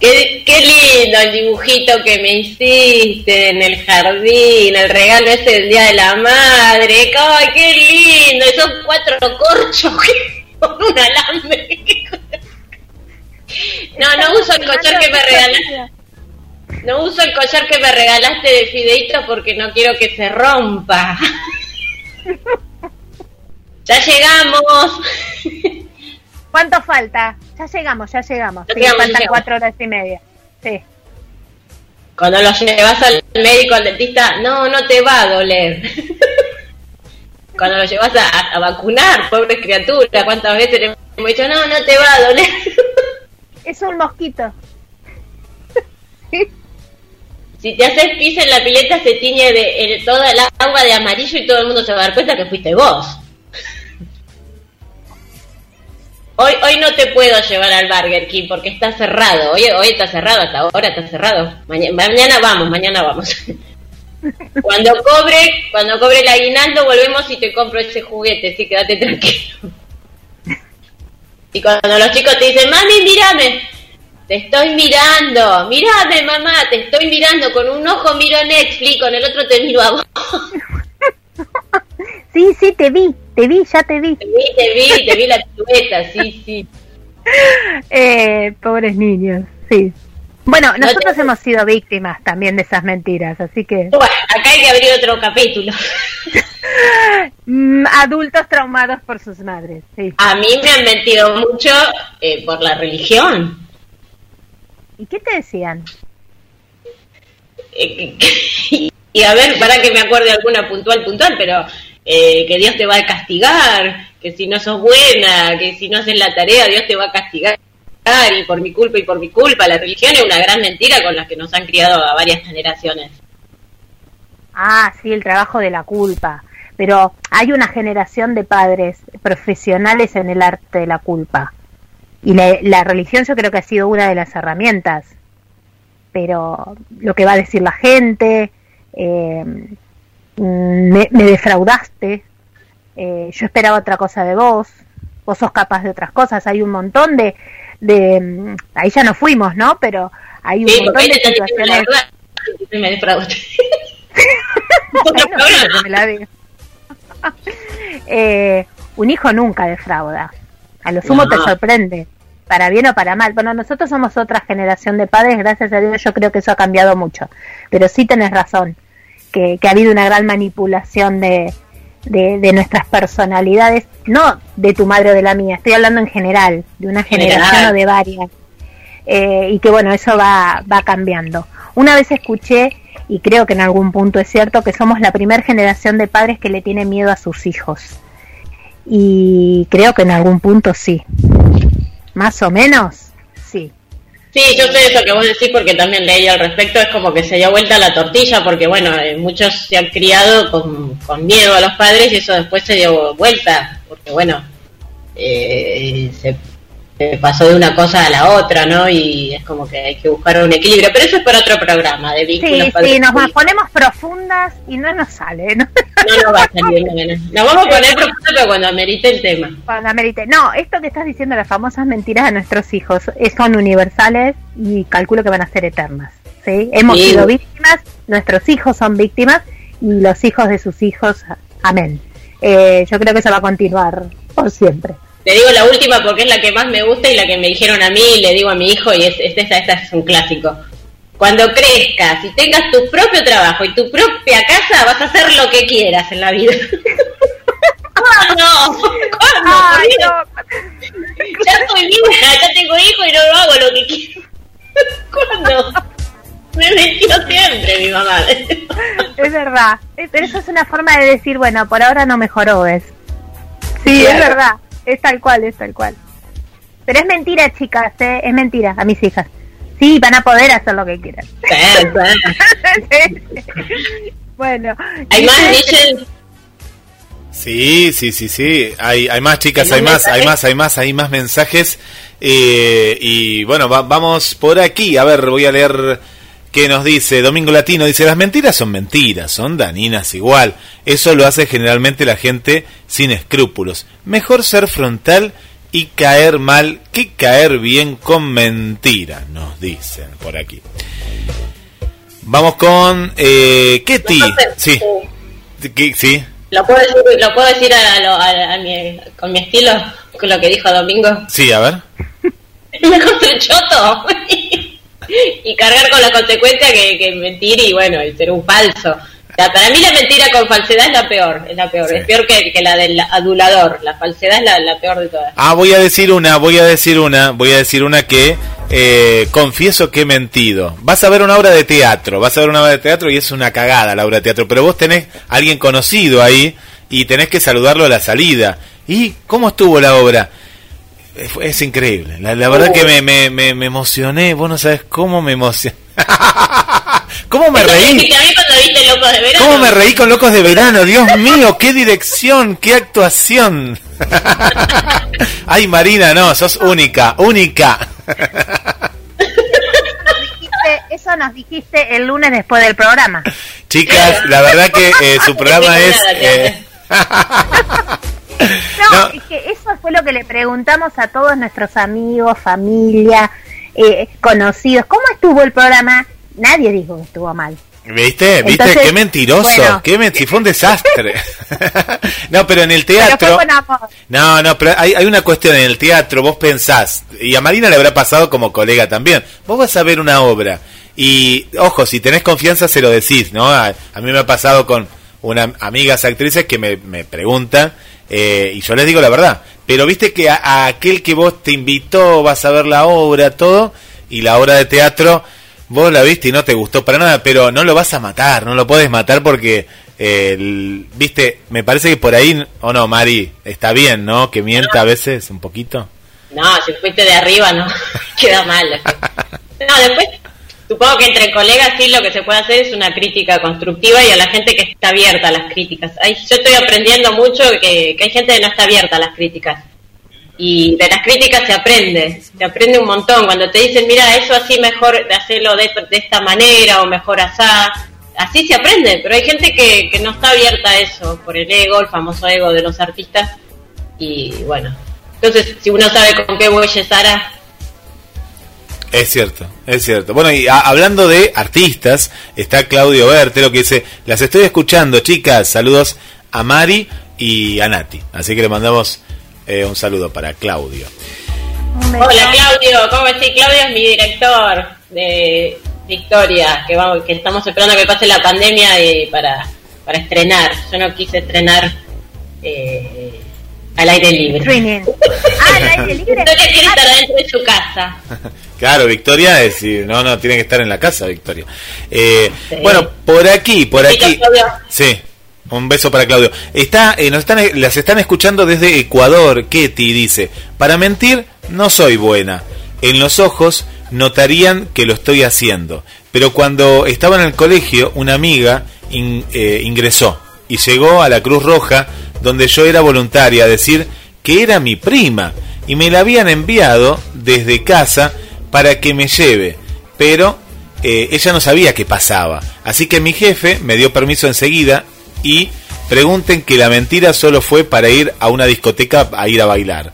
qué, qué lindo el dibujito que me hiciste en el jardín, el regalo ese del Día de la Madre, ¡ay, qué lindo! Y son cuatro corchos con un alambre. No, no uso el collar que me regalaste. No uso el collar que me regalaste de fideito porque no quiero que se rompa. ya llegamos. ¿Cuánto falta? Ya llegamos, ya llegamos. Sí, llegamos, faltan llegamos. cuatro horas y media. Sí. Cuando lo llevas al médico, al dentista, no, no te va a doler. Cuando lo llevas a, a vacunar, pobre criatura, ¿cuántas veces le hemos dicho, no, no te va a doler? Es un mosquito. Si te haces pis en la pileta, se tiñe de, toda el agua de amarillo y todo el mundo se va a dar cuenta que fuiste vos. Hoy, hoy no te puedo llevar al Burger King porque está cerrado. Hoy, hoy está cerrado, hasta ahora está cerrado. Maña- mañana vamos, mañana vamos. Cuando cobre, cuando cobre el aguinaldo volvemos y te compro ese juguete, sí, quédate tranquilo. Y cuando los chicos te dicen, mami, mírame, te estoy mirando, mírame mamá, te estoy mirando, con un ojo miro Netflix, con el otro te miro a vos. Sí, sí, te vi, te vi, ya te vi. Te vi, te vi, te vi la silueta, sí, sí. Eh, pobres niños, sí. Bueno, No nosotros te- hemos sido víctimas también de esas mentiras, así que Bueno, acá hay que abrir otro capítulo. mm, adultos traumados por sus madres, sí. A mí me han mentido mucho eh, por la religión. ¿Y qué te decían? Eh, y a ver, para que me acuerde alguna puntual, puntual, pero eh, que Dios te va a castigar, que si no sos buena, que si no haces la tarea, Dios te va a castigar. Y por mi culpa y por mi culpa, la religión es una gran mentira con la que nos han criado a varias generaciones. Ah, sí, el trabajo de la culpa. Pero hay una generación de padres profesionales en el arte de la culpa. Y la, la religión yo creo que ha sido una de las herramientas. Pero lo que va a decir la gente, eh, me, me defraudaste, eh, yo esperaba otra cosa de vos, vos sos capaz de otras cosas. Hay un montón de... de ahí ya no fuimos, ¿no? Pero hay un Sí, montón de situaciones... me defraudaste. me la digo. eh, un hijo nunca defrauda. A lo sumo No. te sorprende, para bien o para mal. Bueno, nosotros somos otra generación de padres, gracias a Dios yo creo que eso ha cambiado mucho. Pero sí tenés razón, que, que ha habido una gran manipulación de, de, de nuestras personalidades, no de tu madre o de la mía, estoy hablando en general, de una General. generación o de varias. Eh, y que bueno, eso va, va cambiando. Una vez escuché, y creo que en algún punto es cierto, que somos la primera generación de padres que le tiene miedo a sus hijos. Y creo que en algún punto sí. Más o menos, sí. Sí, yo sé eso que vos decís porque también leí al respecto, es como que se dio vuelta la tortilla porque bueno, eh, muchos se han criado con, con miedo a los padres y eso después se dio vuelta, porque bueno, eh, se, pasó de una cosa a la otra, ¿no? Y es como que hay que buscar un equilibrio, pero eso es para otro programa de vínculos Sí, sí, nos ponemos profundas y no nos sale, ¿no? No nos va a salir, no, no. Nos vamos a poner profundo pero cuando amerite el tema. Cuando amerite. No, esto que estás diciendo, las famosas mentiras a nuestros hijos, eh, son universales y calculo que van a ser eternas. ¿sí? Hemos Sí. sido víctimas, nuestros hijos son víctimas y los hijos de sus hijos, amén. Eh, yo creo que eso va a continuar por siempre. Te digo la última porque es la que más me gusta y la que me dijeron a mí y le digo a mi hijo y es, es esta, esta es un clásico. Cuando crezcas y tengas tu propio trabajo y tu propia casa, vas a hacer lo que quieras en la vida. ¿Cuándo? ¿Cuándo? Ay, ¿Por qué? Ya estoy vieja, ya tengo hijo y no lo hago lo que quiero. ¿Cuándo? Me metió siempre mi mamá. Es verdad. Pero eso es una forma de decir, bueno, por ahora no mejoró, ¿ves? Sí, Claro. es verdad. Es tal cual, es tal cual. Pero es mentira, chicas, ¿eh? Es mentira a mis hijas. Sí, van a poder hacer lo que quieran. Sí. Bueno. ¿Hay más, Michelle? Sí, sí, sí, sí. Hay, hay más chicas, ¿Hay hay más hay más, hay más, hay más mensajes. Eh, y bueno, va- vamos por aquí. A ver, voy a leer qué nos dice Domingo Latino. Dice, las mentiras son mentiras, son daninas igual. Eso lo hace generalmente la gente sin escrúpulos. Mejor ser frontal y caer mal que caer bien con mentiras, nos dicen por aquí. Vamos con eh, Ketty. Sí. ¿Qué- Sí. ¿Lo puedo decir, lo puedo decir a, lo- a- a mi- con mi estilo? Con lo que dijo Domingo. Sí, a ver. Mejor ser choto. y cargar con la consecuencia que, que mentir y bueno, y ser un falso. O sea, para mí la mentira con falsedad es la peor, es la peor, es peor que, que la del adulador, la falsedad es la, la peor de todas. Ah, voy a decir una, voy a decir una, voy a decir una que eh, confieso que he mentido. Vas a ver una obra de teatro, vas a ver una obra de teatro y es una cagada la obra de teatro, pero vos tenés a alguien conocido ahí y tenés que saludarlo a la salida. ¿Y cómo estuvo la obra? Eh, fue- Es increíble, la, la verdad que me, me, me, me emocioné, vos no sabes cómo me emocioné. ¿Cómo me reí? dijiste a mí cuando viste Locos de Verano. ¿Cómo me reí con Locos de Verano? Dios mío, qué dirección, qué actuación. Ay, Marina, no, sos única, única. Eso nos dijiste el lunes después del programa. Chicas, la verdad que eh, su programa es... eh, No, es que eso fue lo que le preguntamos a todos nuestros amigos, familia, eh, conocidos. ¿Cómo estuvo el programa? Nadie dijo que estuvo mal. ¿Viste? ¿Viste? Entonces, qué mentiroso. bueno. Qué men- fue un desastre. no, pero en el teatro... No, no, pero hay, hay una cuestión en el teatro, vos pensás, y a Marina le habrá pasado como colega también, vos vas a ver una obra y, ojo, si tenés confianza se lo decís, ¿no? A, a mí me ha pasado con unas amigas actrices que me, me preguntan eh, y yo les digo la verdad, pero viste que a, a aquel que vos te invitó, vas a ver la obra, todo, y la obra de teatro, vos la viste y no te gustó para nada, pero no lo vas a matar, no lo puedes matar porque, eh, el- viste, me parece que por ahí, o no, Mari, está bien, ¿no? Que mienta a veces un poquito. No, si fuiste de arriba no, queda mal. No, después supongo que entre colegas sí lo que se puede hacer es una crítica constructiva y a la gente que está abierta a las críticas. Ay, yo estoy aprendiendo mucho que, hay gente que no está abierta a las críticas. Y de las críticas se aprende, se aprende un montón. Cuando te dicen, mira, eso así mejor de hacerlo de, de esta manera o mejor asá, así se aprende. Pero hay gente que, que no está abierta a eso por el ego, el famoso ego de los artistas. Y bueno, entonces si uno sabe con qué bueyes Sara, Es cierto, es cierto. Bueno, y a- hablando de artistas, está Claudio Bertelo que dice, las estoy escuchando, chicas, saludos a Mari y a Nati. Así que le mandamos eh, un saludo para Claudio. Hola Claudio, ¿cómo estás? Claudio es mi director de Victoria, que vamos, que estamos esperando que pase la pandemia y para, para estrenar. Yo no quise estrenar eh, al aire libre. Streaming. Ah, al aire libre. Victoria quiere estar dentro de su casa. Claro, Victoria, es, decir, no, no, tiene que estar en la casa, Victoria. Eh, Sí. Bueno, por aquí, por aquí. Claudio. Sí, un beso para Claudio. Está, eh, nos están, las están escuchando desde Ecuador. Ketty dice, para mentir no soy buena. En los ojos notarían que lo estoy haciendo. Pero cuando estaba en el colegio, una amiga in- eh, ingresó y llegó a la Cruz Roja, donde yo era voluntaria, a decir que era mi prima. Y me la habían enviado desde casa para que me lleve. Pero eh, ella no sabía qué pasaba. Así que mi jefe me dio permiso enseguida y pregunten que la mentira solo fue para ir a una discoteca a ir a bailar.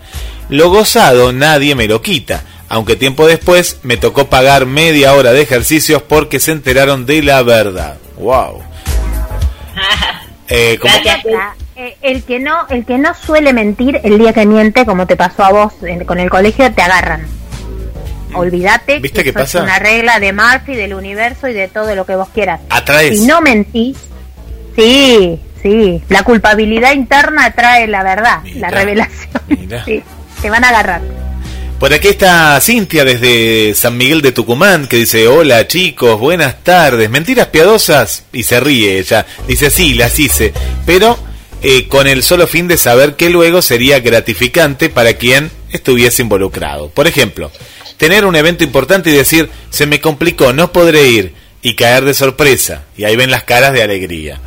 Lo gozado nadie me lo quita, aunque tiempo después me tocó pagar media hora de ejercicios porque se enteraron de la verdad. ¡Wow! Eh, como-. Eh, El que no, el que no suele mentir el día que miente, como te pasó a vos en- con el colegio, te agarran. Olvídate ¿Viste que pasa? es una regla de Murphy, del universo y de todo lo que vos quieras. Atraes. Si no mentís, sí, sí, la culpabilidad interna trae la verdad, la revelación. Sí, te van a agarrar. Por aquí está Cintia desde San Miguel de Tucumán que dice, hola chicos, buenas tardes, mentiras piadosas y se ríe ella. Dice, sí, las hice, pero eh, con el solo fin de saber que luego sería gratificante para quien estuviese involucrado. Por ejemplo, tener un evento importante y decir, se me complicó, no podré ir y caer de sorpresa. Y ahí ven las caras de alegría.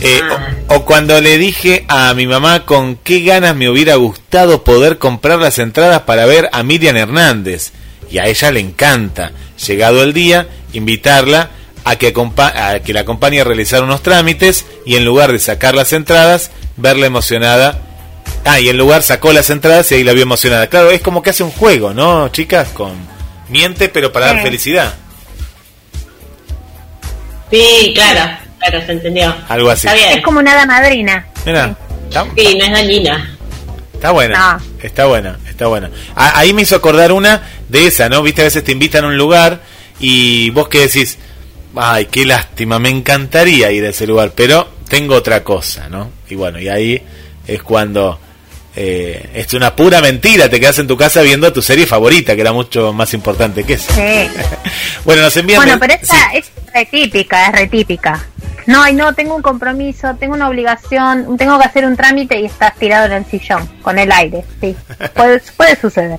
Eh, o, o cuando le dije a mi mamá con qué ganas me hubiera gustado poder comprar las entradas para ver a Miriam Hernández. Y a ella le encanta. Llegado el día, invitarla a que, acompa- a que la acompañe a realizar unos trámites y en lugar de sacar las entradas, verla emocionada. Ah, y en lugar sacó las entradas y ahí la vio emocionada. Claro, es como que hace un juego, ¿no, chicas? Con miente, pero para dar felicidad. Sí, claro, claro, se entendió. Algo así. Está bien. Es como una hada madrina. Mira, está, Sí, no es dañina. Está buena, está buena, está buena. A- ahí me hizo acordar una de esa, ¿no? Viste, a veces te invitan a un lugar y vos que decís, ay, qué lástima, me encantaría ir a ese lugar, pero tengo otra cosa, ¿no? Y bueno, y ahí es cuando eh, es una pura mentira, te quedas en tu casa viendo tu serie favorita, que era mucho más importante que eso. Sí. Bueno, nos envían... Bueno, pero esta es retípica, es retípica. No, ay, no, tengo un compromiso, tengo una obligación, tengo que hacer un trámite y estás tirado en el sillón, con el aire, sí. Puede, puede suceder.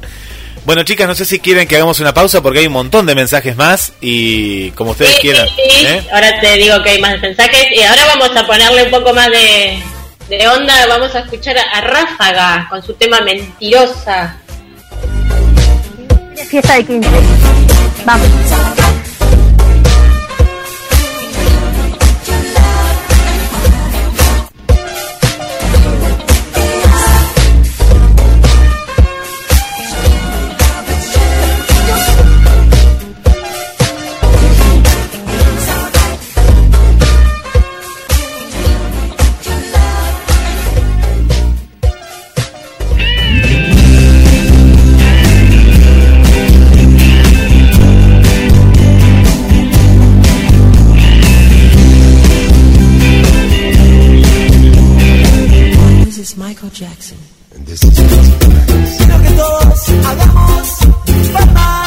Bueno, chicas, no sé si quieren que hagamos una pausa porque hay un montón de mensajes más y como ustedes Sí, quieran. sí, sí. ¿eh? Ahora te digo que hay más mensajes y ahora vamos a ponerle un poco más de, de onda. Vamos a escuchar a, a Ráfaga con su tema Mentirosa. Fiesta de 15. Vamos. This is Michael Jackson. Quiero que todos hagamos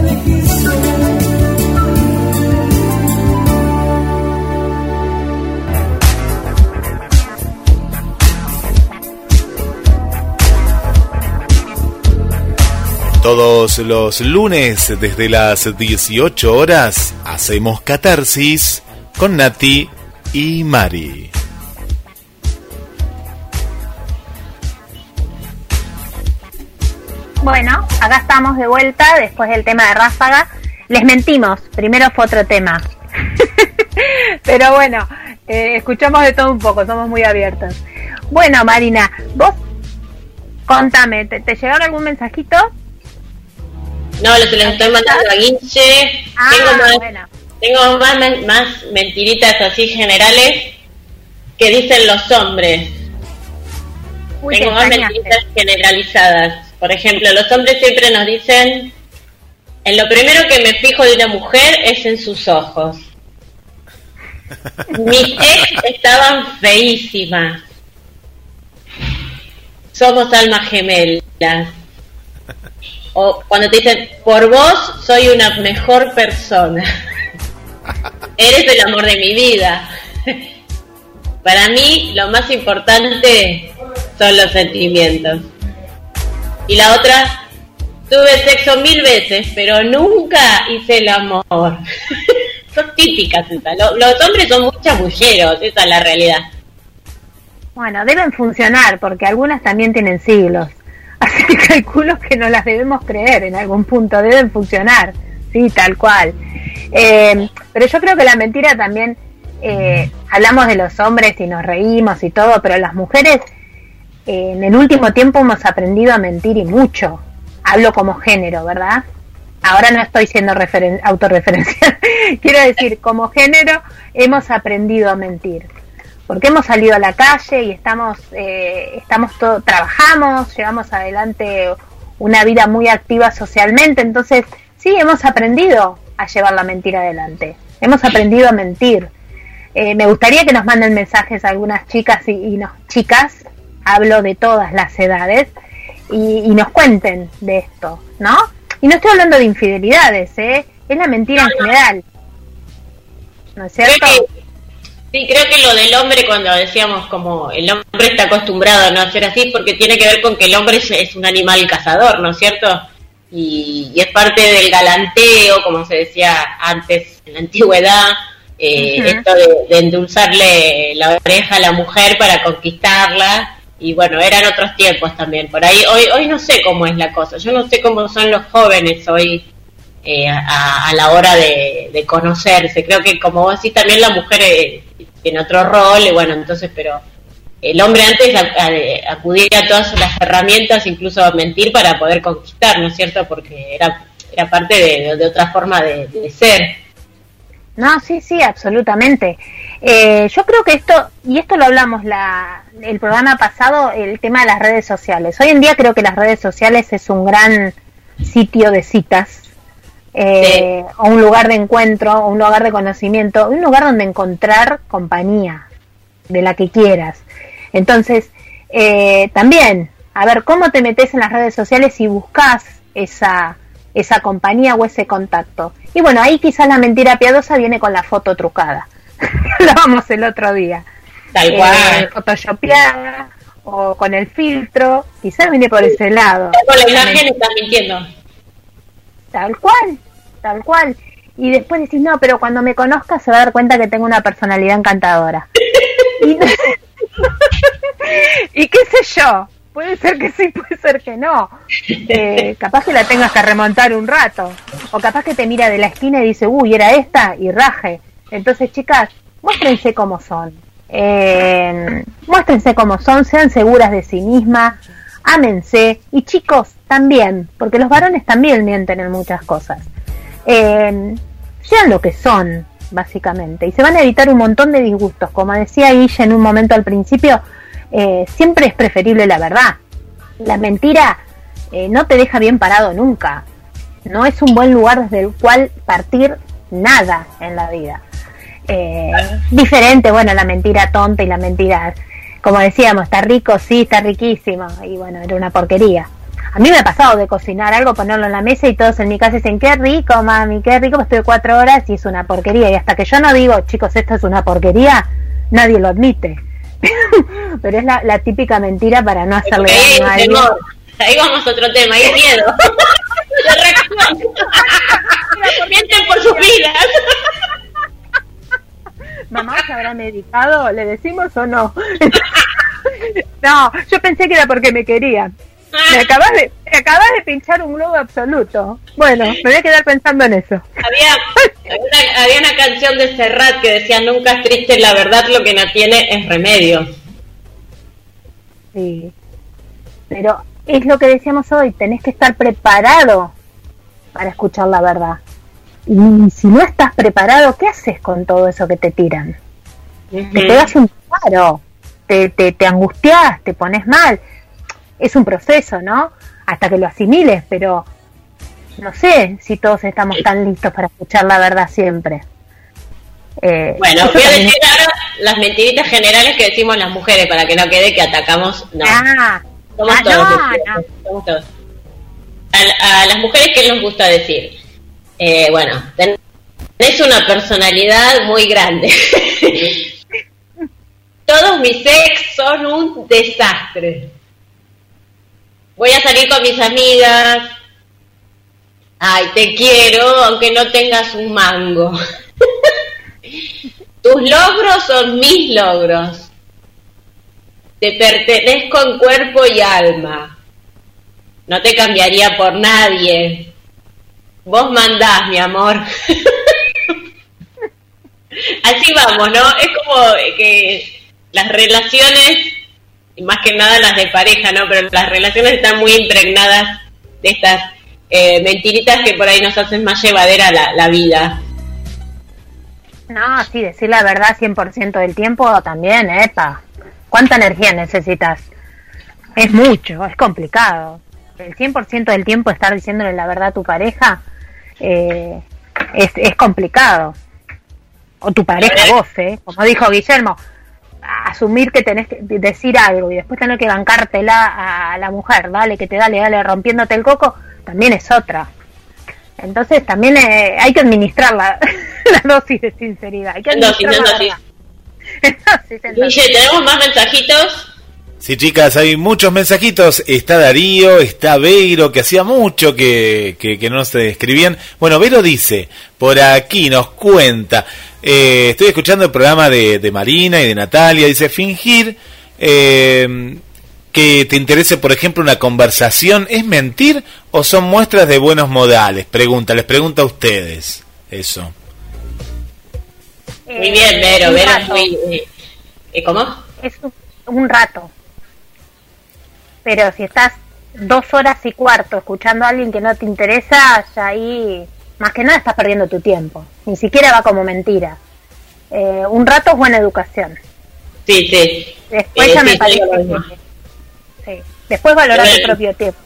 Todos los lunes desde las 18 horas hacemos catarsis con Nati y Mari. Bueno, acá estamos de vuelta después del tema de Ráfaga. Les mentimos, primero fue otro tema. Pero bueno, eh, escuchamos de todo un poco, somos muy abiertos. Bueno, Marina, vos contame, ¿te, te llegaron algún mensajito? No, lo que les estoy mandando a Guinche. Ah, tengo más, tengo más, más mentiritas así generales que dicen los hombres. Uy, tengo te más mentiritas generalizadas. Por ejemplo, los hombres siempre nos dicen, en lo primero que me fijo de una mujer es en sus ojos. Mis ex estaban feísimas. Somos almas gemelas. O cuando te dicen, por vos soy una mejor persona. Eres el amor de mi vida. Para mí lo más importante son los sentimientos. Y la otra, tuve sexo mil veces, pero nunca hice el amor. son típicas esas. Lo- Los hombres son muy chamulleros, esa es la realidad. Bueno, deben funcionar porque algunas también tienen siglos. Calculo que no las debemos creer en algún punto, deben funcionar. Sí, tal cual. Eh, pero yo creo que la mentira también, eh, hablamos de los hombres y nos reímos y todo, pero las mujeres eh, en el último tiempo hemos aprendido a mentir y mucho. Hablo como género, ¿verdad? Ahora no estoy siendo referen autorreferencial. Quiero decir, como género hemos aprendido a mentir. Porque hemos salido a la calle y estamos, eh, estamos todo, trabajamos, llevamos adelante una vida muy activa socialmente. Entonces, sí, hemos aprendido a llevar la mentira adelante. Hemos aprendido a mentir. Eh, me gustaría que nos manden mensajes algunas chicas y, y nos, chicas, hablo de todas las edades, y, y nos cuenten de esto, ¿no? Y no estoy hablando de infidelidades, ¿eh? Es la mentira en general. ¿No es cierto? Sí, creo que lo del hombre, cuando decíamos como el hombre está acostumbrado a no hacer así, porque tiene que ver con que el hombre es, es un animal cazador, ¿no es cierto? Y, y es parte del galanteo, como se decía antes en la antigüedad, eh, esto de, de endulzarle la oreja a la mujer para conquistarla. Y bueno, eran otros tiempos también. Por ahí, hoy, hoy no sé cómo es la cosa. Yo no sé cómo son los jóvenes hoy eh, a, a la hora de, de conocerse. Creo que como vos decís también la mujer eh, tiene otro rol y bueno, entonces, pero el hombre antes acudía a todas las herramientas, incluso a mentir para poder conquistar, ¿no es cierto? Porque era, era parte de, de otra forma de, de ser. No, sí, sí, absolutamente. Eh, yo creo que esto, y esto lo hablamos la, el programa pasado, el tema de las redes sociales. Hoy en día creo que las redes sociales es un gran sitio de citas, eh, o un lugar de encuentro, o un lugar de conocimiento, un lugar donde encontrar compañía de la que quieras. Entonces, eh, también, a ver, ¿cómo te metes en las redes sociales y buscas esa, esa compañía o ese contacto? Y bueno, ahí quizás la mentira piadosa viene con la foto trucada. Hablábamos el otro día. Tal Eh, cual. photoshopeada o con el filtro, quizás viene por ese lado. Con la imagen estás mintiendo. Tal cual, tal cual. Y después decís, no, pero cuando me conozca se va a dar cuenta que tengo una personalidad encantadora. y, y qué sé yo, puede ser que sí, puede ser que no. Eh, capaz que la tengas que remontar un rato. O capaz que te mira de la esquina y dice, uy, era esta, y raje. Entonces, chicas, muéstrense como son. Eh, muéstrense como son, sean seguras de sí mismas, ámense y chicos también, porque los varones también mienten en muchas cosas. Eh, sean lo que son, básicamente, y se van a evitar un montón de disgustos. Como decía Guille en un momento al principio, eh, siempre es preferible la verdad. La mentira eh, no te deja bien parado nunca. No es un buen lugar desde el cual partir nada en la vida. Eh, diferente, bueno, la mentira tonta y la mentira, como decíamos, está rico, sí, está riquísimo, y bueno, era una porquería. A mí me ha pasado de cocinar algo, ponerlo en la mesa y todos en mi casa dicen, qué rico, mami, qué rico, pues estoy cuatro horas y es una porquería. Y hasta que yo no digo, chicos, esto es una porquería, nadie lo admite. Pero es la, la típica mentira para no hacerle daño a alguien. Ahí vamos a otro tema, hay miedo. Mienten por sus vidas. ¿Mamá se habrá medicado? ¿Le decimos o no? no, yo pensé que era porque me quería. Me acabas de, me acabas de pinchar un globo absoluto. Bueno, me voy a quedar pensando en eso. Había, había una, había una canción de Serrat que decía, nunca es triste la verdad, lo que no tiene es remedio. Sí. Pero es lo que decíamos hoy, tenés que estar preparado para escuchar la verdad. Y si no estás preparado, ¿qué haces con todo eso que te tiran? Te pegas un paro, te, te, te angustias, te pones mal. Es un proceso, ¿no? Hasta que lo asimiles, pero no sé si todos estamos tan listos para escuchar la verdad siempre. Eh, Bueno, voy a decir ahora las mentiritas generales que decimos las mujeres para que no quede que atacamos. No, Ah, somos ah, todos. no, mujeres, somos todos. A, a las mujeres, ¿qué nos gusta decir? Eh, bueno, ten- tenés una personalidad muy grande. Todos mis ex son un desastre. Voy a salir con mis amigas. Ay, te quiero, aunque no tengas un mango. Tus logros son mis logros. Te pertenezco en cuerpo y alma. No te cambiaría por nadie. Vos mandás, mi amor. Así vamos, ¿no? Es como que las relaciones, más que nada las de pareja, ¿no? Pero las relaciones están muy impregnadas de estas eh, mentiritas que por ahí nos hacen más llevadera la, la vida. No, sí, decir la verdad 100% del tiempo también, epa. ¿Cuánta energía necesitas? Es mucho, es complicado. El 100% del tiempo estar diciéndole la verdad a tu pareja eh, es, es complicado. O tu pareja vos, ¿eh? Como dijo Guillermo, asumir que tenés que decir algo y después tener que bancártela a la mujer, dale, que te dale, dale, rompiéndote el coco, también es otra. Entonces también eh, hay que administrar la, la dosis de sinceridad. Hay que dosis, administrar la dosis. Guille, ¿tenemos más mensajitos? Sí, chicas, hay muchos mensajitos. Está Darío, está Veiro, que hacía mucho que, que, que no se escribían. Bueno, Vero dice, por aquí nos cuenta, eh, estoy escuchando el programa de, de Marina y de Natalia, dice, fingir eh, que te interese, por ejemplo, una conversación, ¿es mentir o son muestras de buenos modales? Pregunta, les pregunto a ustedes eso. Muy bien, Vero, Vero es muy... eh, eh, ¿Cómo? Es un rato. Pero si estás dos horas y cuarto escuchando a alguien que no te interesa, ya ahí más que nada estás perdiendo tu tiempo. Ni siquiera va como mentira. Eh, un rato es buena educación. Sí, sí. Después Eh, ya sí, me parece que... Sí. Después valorar tu propio tiempo.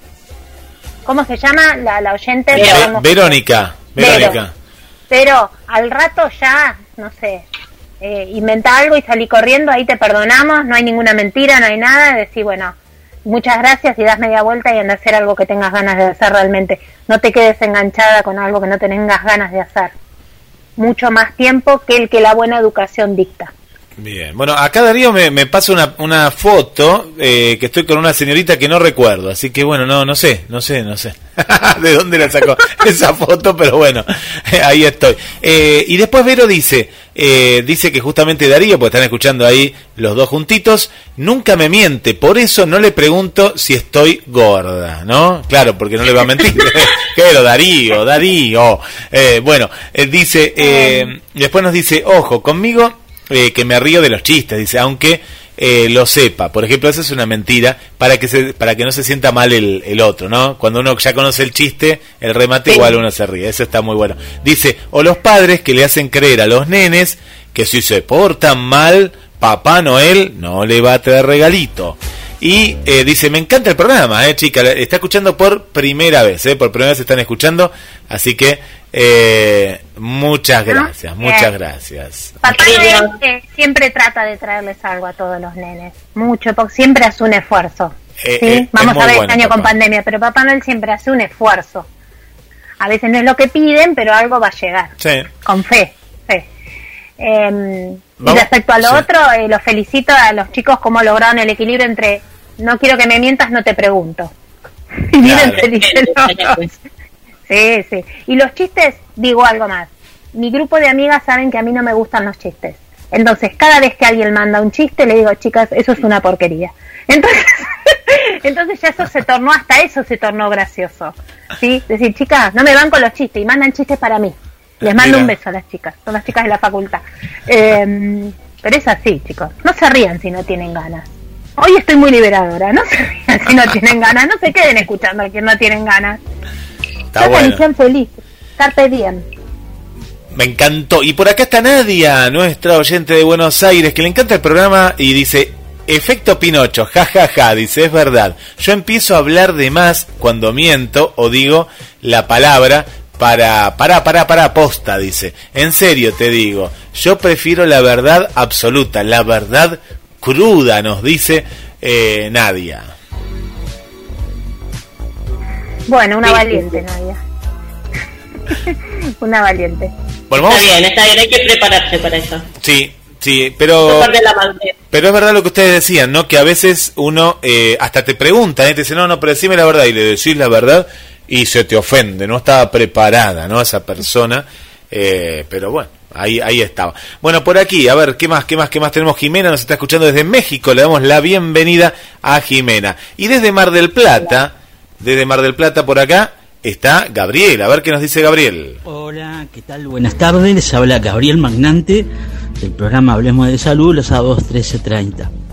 ¿Cómo se llama la, la oyente? Verónica. Verónica. Pero al rato ya, no sé, eh, inventa algo y salí corriendo, ahí te perdonamos, no hay ninguna mentira, no hay nada, decir, bueno, muchas gracias y das media vuelta y anda a hacer algo que tengas ganas de hacer realmente. No te quedes enganchada con algo que no tengas ganas de hacer. Mucho más tiempo que el que la buena educación dicta. Bien, bueno, acá Darío me, me pasa una, una foto eh, que estoy con una señorita que no recuerdo, así que bueno, no no sé, no sé, no sé de dónde la sacó esa foto, pero bueno, ahí estoy. Eh, y después Vero dice, eh, dice que justamente Darío, pues están escuchando ahí los dos juntitos, nunca me miente, por eso no le pregunto si estoy gorda, ¿no? Claro, porque no le va a mentir. Pero Darío, Darío. Eh, bueno, eh, dice, eh, después nos dice, ojo, conmigo eh, que me río de los chistes, dice, aunque eh, lo sepa. Por ejemplo, esa es una mentira para que se, para que no se sienta mal el, el otro, ¿no? Cuando uno ya conoce el chiste, el remate igual uno se ríe. Eso está muy bueno. Dice, o los padres que le hacen creer a los nenes que si se portan mal, Papá Noel no le va a traer regalito. Y eh, dice, me encanta el programa, eh, chica, está escuchando por primera vez, eh, por primera vez están escuchando, así que eh, muchas gracias, muchas gracias. Papá Noel eh, siempre trata de traerles algo a todos los nenes, mucho, porque siempre hace un esfuerzo. Eh, ¿sí? eh, Vamos es a ver bueno, este año con pandemia, pero Papá Noel siempre hace un esfuerzo. A veces no es lo que piden, pero algo va a llegar, Sí. con fe. fe. Eh, y respecto a lo sí. otro, eh, los felicito a los chicos cómo lograron el equilibrio entre no quiero que me mientas, no te pregunto. Y miren, Claro. dos. Sí, sí. Y los chistes, digo algo más. Mi grupo de amigas saben que a mí no me gustan los chistes. Entonces, cada vez que alguien manda un chiste, le digo, chicas, eso es una porquería. Entonces, entonces ya eso se tornó, hasta eso se tornó gracioso. ¿Sí? Decir, chicas, no me van con los chistes y mandan chistes para mí. Les mando Mira. un beso a las chicas, son las chicas de la facultad. Eh, pero es así, chicos. No se rían si no tienen ganas. Hoy estoy muy liberadora, no se rían si no tienen ganas, no se queden escuchando a quien no tienen ganas. Está bueno. felices. Carpe diem. Me encantó. Y por acá está Nadia, nuestra oyente de Buenos Aires, que le encanta el programa y dice, efecto Pinocho, ja, ja, ja, dice, es verdad. Yo empiezo a hablar de más cuando miento o digo la palabra para, para, para, para, posta, dice. En serio te digo, yo prefiero la verdad absoluta, la verdad cruda, nos dice eh, Nadia. Bueno, una valiente, Nadia. una valiente. Bueno, Está bien, está bien, hay que prepararse para eso. Sí, sí, pero... Pero es verdad lo que ustedes decían, ¿no? Que a veces uno eh, hasta te pregunta, ¿eh? te dice, no, no, pero decime la verdad, y le decís la verdad y se te ofende, no estaba preparada, ¿no? Esa persona, eh, pero bueno, ahí, ahí estaba. Bueno, por aquí, a ver, ¿qué más, qué más, qué más tenemos? Jimena nos está escuchando desde México, le damos la bienvenida a Jimena. Y desde Mar del Plata, desde Mar del Plata por acá, está Gabriel, a ver qué nos dice Gabriel. Hola, ¿qué tal? Buenas tardes, les habla Gabriel Magnante del programa Hablemos de Salud los sábados 13.30.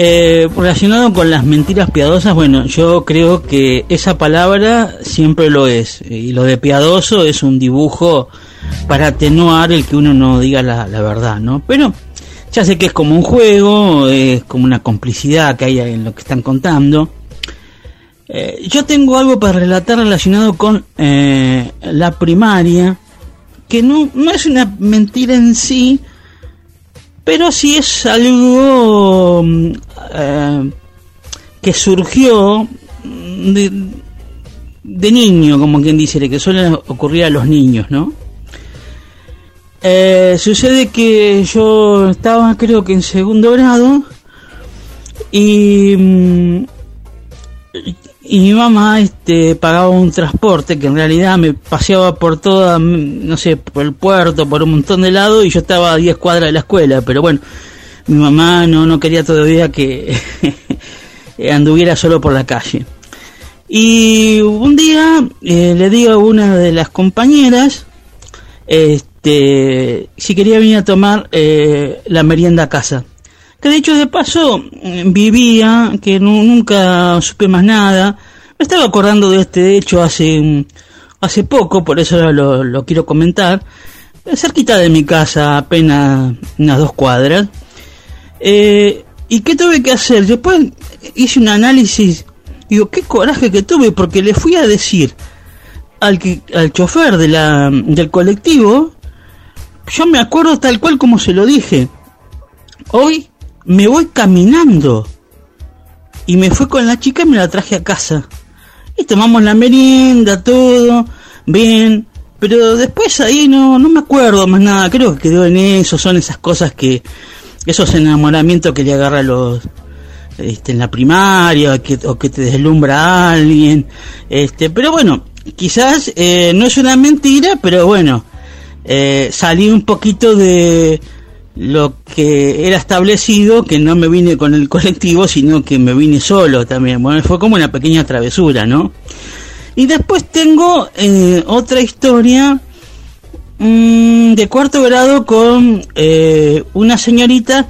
Eh, relacionado con las mentiras piadosas, bueno, yo creo que esa palabra siempre lo es. Y lo de piadoso es un dibujo para atenuar el que uno no diga la, la verdad, ¿no? Pero ya sé que es como un juego, es como una complicidad que hay en lo que están contando. Eh, yo tengo algo para relatar relacionado con eh, la primaria, que no, no es una mentira en sí, pero sí es algo mm, eh, que surgió mm, de, niño, como quien dice, que suele ocurrir a los niños, ¿no? Eh, sucede que yo estaba creo que en segundo grado y, mm, y mi mamá este, pagaba un transporte que en realidad me paseaba por toda, no sé, por el puerto, por un montón de lados y yo estaba a 10 cuadras de la escuela, pero bueno, mi mamá no, no quería todavía que anduviera solo por la calle. Y un día eh, le digo a una de las compañeras este, si quería venir a tomar eh, la merienda a casa. Que de hecho de paso mm, vivía, que nu- nunca supe más nada. Me estaba acordando de este hecho hace, hace poco, por eso lo, lo quiero comentar. Eh, Cerquita de mi casa, apenas unas dos cuadras. Eh, ¿Y qué tuve que hacer? Después hice un análisis. Digo, qué coraje que tuve porque le fui a decir al, al chofer de la, del colectivo, yo me acuerdo tal cual como se lo dije. Hoy me voy caminando. Y me fui con la chica y me la traje a casa. Y tomamos la merienda, todo, bien. Pero después ahí no, no me acuerdo más nada. Creo que quedó en eso. Son esas cosas que, esos enamoramientos que le agarra a los, este, en la primaria que, o que te deslumbra a alguien. Este, pero bueno, quizás eh, no es una mentira, pero bueno, eh, salí un poquito de lo que era establecido, que no me vine con el colectivo, sino que me vine solo también. Bueno, fue como una pequeña travesura, ¿no? Y después tengo eh, otra historia mm, de cuarto grado con eh, una señorita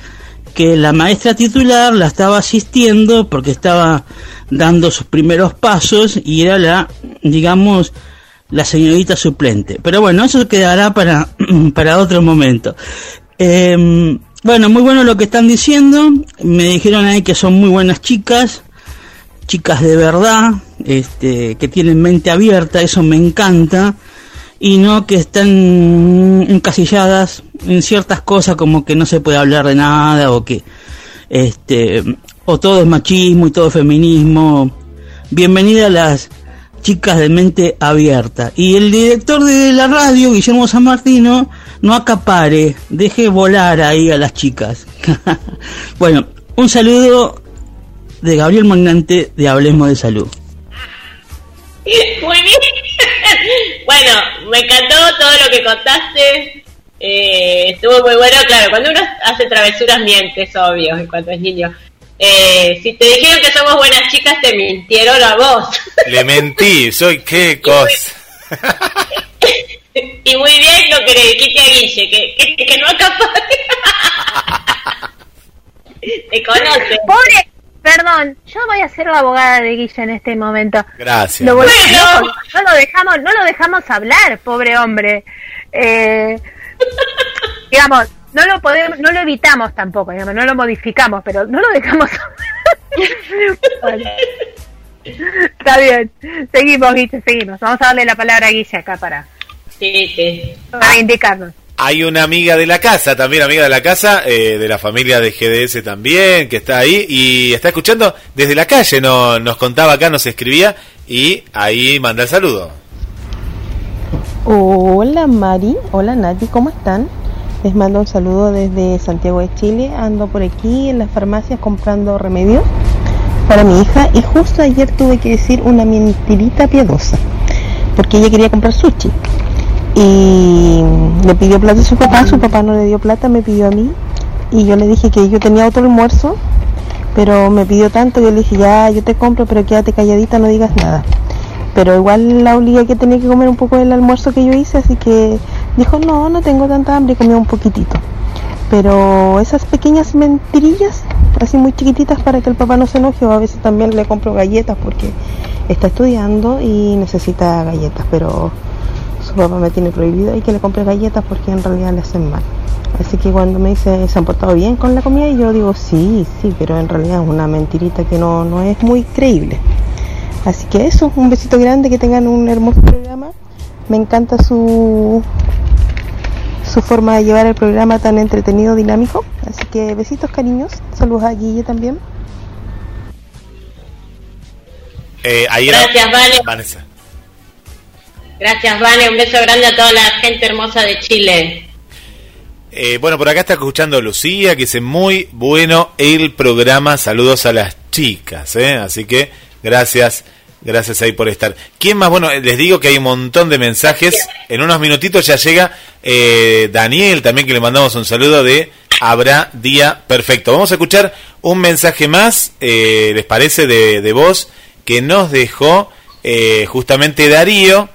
que la maestra titular la estaba asistiendo porque estaba dando sus primeros pasos y era la, digamos, la señorita suplente. Pero bueno, eso quedará para, para otro momento. Em, bueno, muy bueno lo que están diciendo. Me dijeron ahí que son muy buenas chicas, chicas de verdad, este, que tienen mente abierta, eso me encanta, y no que están encasilladas en ciertas cosas como que no se puede hablar de nada o que este o todo es machismo y todo es feminismo. Bienvenida a las chicas de mente abierta. Y el director de la radio, Guillermo San Martino, no acapare, deje volar ahí a las chicas. bueno, un saludo de Gabriel Magnante de Hablemos de Salud. Muy bien. bueno, me encantó todo lo que contaste. Eh, estuvo muy bueno, claro, cuando uno hace travesuras miente, es obvio, cuando es niño. Eh, si te dijeron que somos buenas chicas, te mintieron a vos. Le mentí, soy qué cosa. Y muy bien lo que le dijiste a Guille, que, que, no acapare. te conoce. Pobre, perdón, yo voy a ser la abogada de Guille en este momento. Gracias. Lo no, lo dejamos, no lo dejamos hablar, pobre hombre. Eh, digamos, no lo podemos, no lo evitamos tampoco, digamos, no lo modificamos, pero no lo dejamos. Está bien, seguimos, Guille, seguimos. Vamos a darle la palabra a Guille acá para, sí, sí. para indicarnos. Hay una amiga de la casa, también amiga de la casa, eh, de la familia de GDS también, que está ahí y está escuchando desde la calle, no, nos contaba acá, nos escribía y ahí manda el saludo. Hola Mari, hola Nati, ¿cómo están? Les mando un saludo desde Santiago de Chile. Ando por aquí en las farmacias comprando remedios para mi hija y justo ayer tuve que decir una mentirita piadosa porque ella quería comprar sushi y le pidió plata a su papá, su papá no le dio plata, me pidió a mí y yo le dije que yo tenía otro almuerzo pero me pidió tanto yo le dije ya yo te compro pero quédate calladita no digas nada pero igual la obligué que tenía que comer un poco del almuerzo que yo hice así que Dijo, no, no tengo tanta hambre y comió un poquitito. Pero esas pequeñas mentirillas, así muy chiquititas para que el papá no se enoje, o a veces también le compro galletas porque está estudiando y necesita galletas, pero papá me tiene prohibido y que le compre galletas porque en realidad le hacen mal. Así que cuando me dice, ¿se han portado bien con la comida? Y yo digo, sí, sí, pero en realidad es una mentirita que no, no es muy creíble. Así que eso, un besito grande, que tengan un hermoso programa. Me encanta su, su forma de llevar el programa tan entretenido, dinámico. Así que besitos, cariños. Saludos a Guille también. Eh, Gracias, Vale. Gracias, Vale. Un beso grande a toda la gente hermosa de Chile. Eh, bueno, por acá está escuchando Lucía, que dice muy bueno el programa. Saludos a las chicas, ¿eh? Así que gracias Gracias ahí por estar. ¿Quién más? Bueno, les digo que hay un montón de mensajes. En unos minutitos ya llega eh, Daniel, también que le mandamos un saludo de Habrá Día Perfecto. Vamos a escuchar un mensaje más, eh, ¿les parece? De, de voz que nos dejó eh, justamente Darío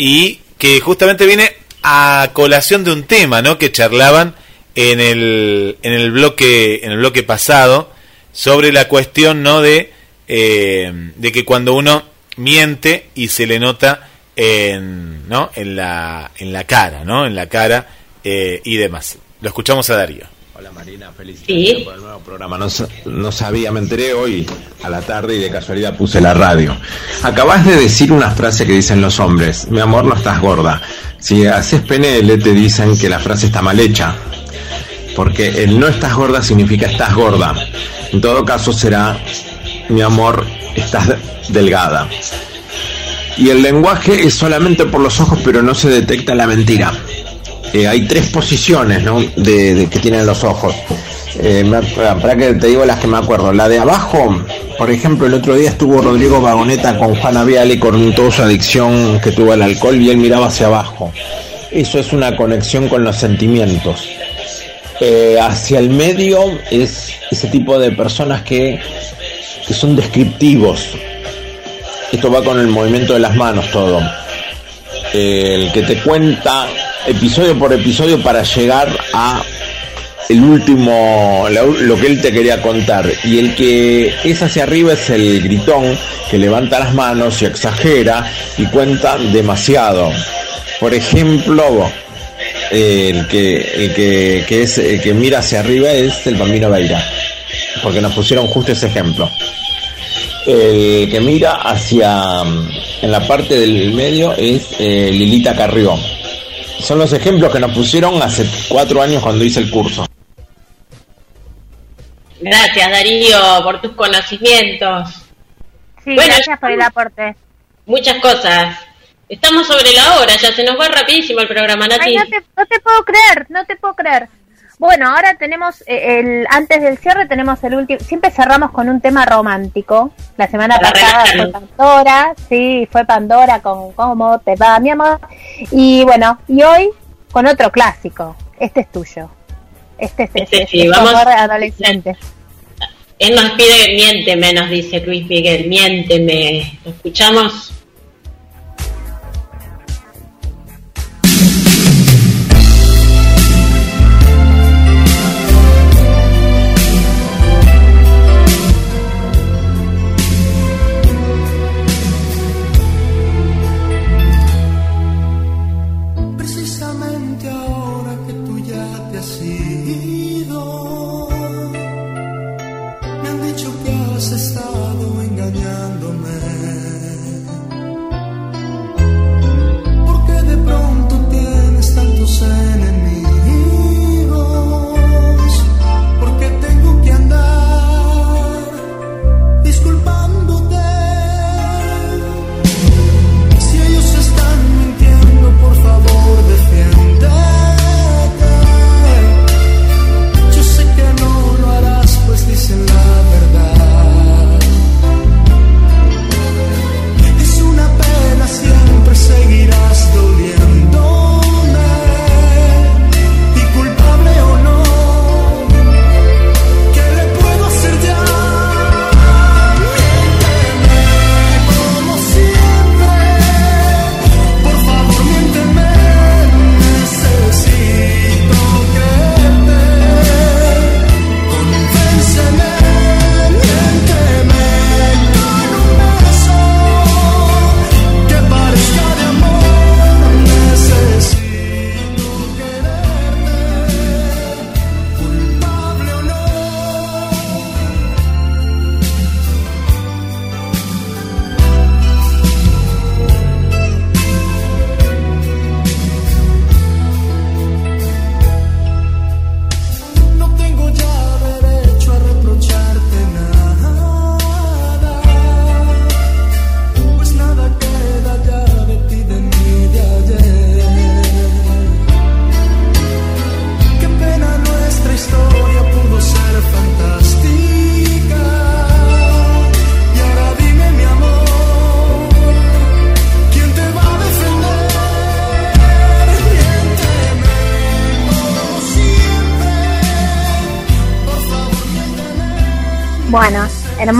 y que justamente viene a colación de un tema, ¿no? Que charlaban en el, en el bloque, en el bloque pasado sobre la cuestión, ¿no? De eh, de que cuando uno miente y se le nota en, ¿no? en, la, en la cara, ¿no? En la cara eh, y demás. Lo escuchamos a Darío. Hola Marina, felicidades por el nuevo programa. No, no, sabía, me enteré hoy a la tarde y de casualidad puse la radio. Acabas de decir una frase que dicen los hombres, mi amor no estás gorda. Si haces PNL te dicen que la frase está mal hecha, porque el no estás gorda significa estás gorda. En todo caso será mi amor, estás delgada. Y el lenguaje es solamente por los ojos, pero no se detecta la mentira. Eh, hay tres posiciones ¿no? de, que tienen los ojos. Eh, para que te digo las que me acuerdo. La de abajo, por ejemplo, el otro día estuvo Rodrigo Vagoneta con Juana Viale con toda su adicción que tuvo al alcohol y él miraba hacia abajo. Eso es una conexión con los sentimientos. Eh, hacia el medio es ese tipo de personas que que son descriptivos. Esto va con el movimiento de las manos todo. El que te cuenta episodio por episodio para llegar a el último, lo, que él te quería contar. Y el que es hacia arriba es el gritón que levanta las manos y exagera y cuenta demasiado. Por ejemplo, el que, el que, que es el que mira hacia arriba es el bambino Beira, porque nos pusieron justo ese ejemplo. El que mira hacia en la parte del medio es eh, Lilita Carrió. Son los ejemplos que nos pusieron hace cuatro años cuando hice el curso. Gracias Darío por tus conocimientos. Sí, gracias por el aporte. Muchas cosas. Estamos sobre la hora, ya se nos va rapidísimo el programa, Nati. Ay, no, te, no te puedo creer, no te puedo creer. Bueno, ahora tenemos eh, el antes del cierre tenemos el último. Siempre cerramos con un tema romántico. La semana pasada fue Pandora, sí, fue Pandora con cómo te va, mi amor. Y bueno, y hoy con otro clásico. Este es tuyo. Este es este, este, sí, vamos. adolescente. Él nos pide miénteme, nos dice Luis Miguel, miénteme. ¿Lo escuchamos?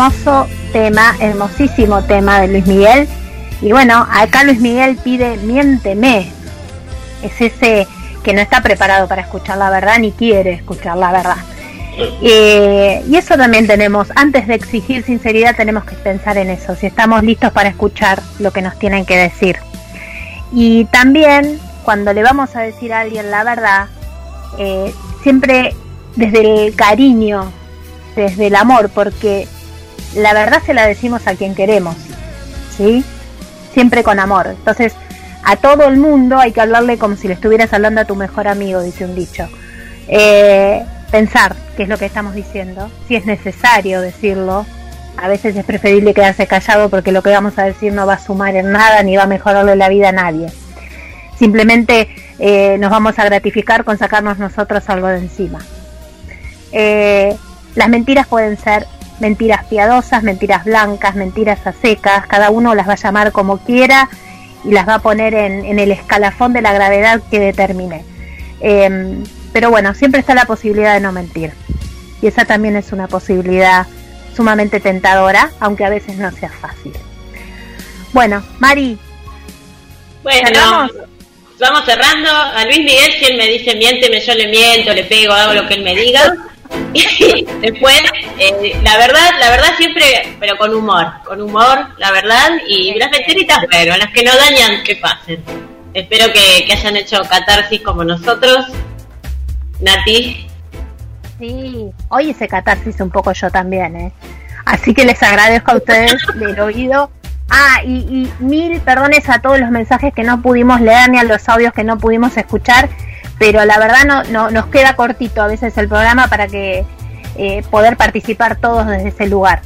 Hermoso tema, hermosísimo tema de Luis Miguel. Y bueno, acá Luis Miguel pide miénteme. Es ese que no está preparado para escuchar la verdad ni quiere escuchar la verdad. Eh, y eso también tenemos, antes de exigir sinceridad tenemos que pensar en eso, si estamos listos para escuchar lo que nos tienen que decir. Y también cuando le vamos a decir a alguien la verdad, eh, siempre desde el cariño, desde el amor, porque la verdad se la decimos a quien queremos, ¿sí? Siempre con amor. Entonces, a todo el mundo hay que hablarle como si le estuvieras hablando a tu mejor amigo, dice un dicho. Eh, pensar qué es lo que estamos diciendo, si es necesario decirlo. A veces es preferible quedarse callado porque lo que vamos a decir no va a sumar en nada ni va a mejorarle la vida a nadie. Simplemente eh, nos vamos a gratificar con sacarnos nosotros algo de encima. Eh, las mentiras pueden ser mentiras piadosas, mentiras blancas, mentiras a secas, cada uno las va a llamar como quiera y las va a poner en, el escalafón de la gravedad que determine. Em, pero bueno, siempre está la posibilidad de no mentir. Y esa también es una posibilidad sumamente tentadora, aunque a veces no sea fácil. Bueno, Mari. Bueno, vamos cerrando. A Luis Miguel, si él me dice miénteme, yo le miento, le pego, hago lo que él me diga. Y después, eh, la verdad, la verdad siempre, pero con humor, con humor, la verdad. Y las mentiritas, bueno, las que no dañan, que pasen. Espero que, que hayan hecho catarsis como nosotros. Nati. Sí, hoy hice catarsis un poco yo también, ¿eh? Así que les agradezco a ustedes del oído. Ah, y, y mil perdones a todos los mensajes que no pudimos leer ni a los audios que no pudimos escuchar, pero la verdad no, no nos queda cortito a veces el programa para que eh, poder participar todos desde ese lugar.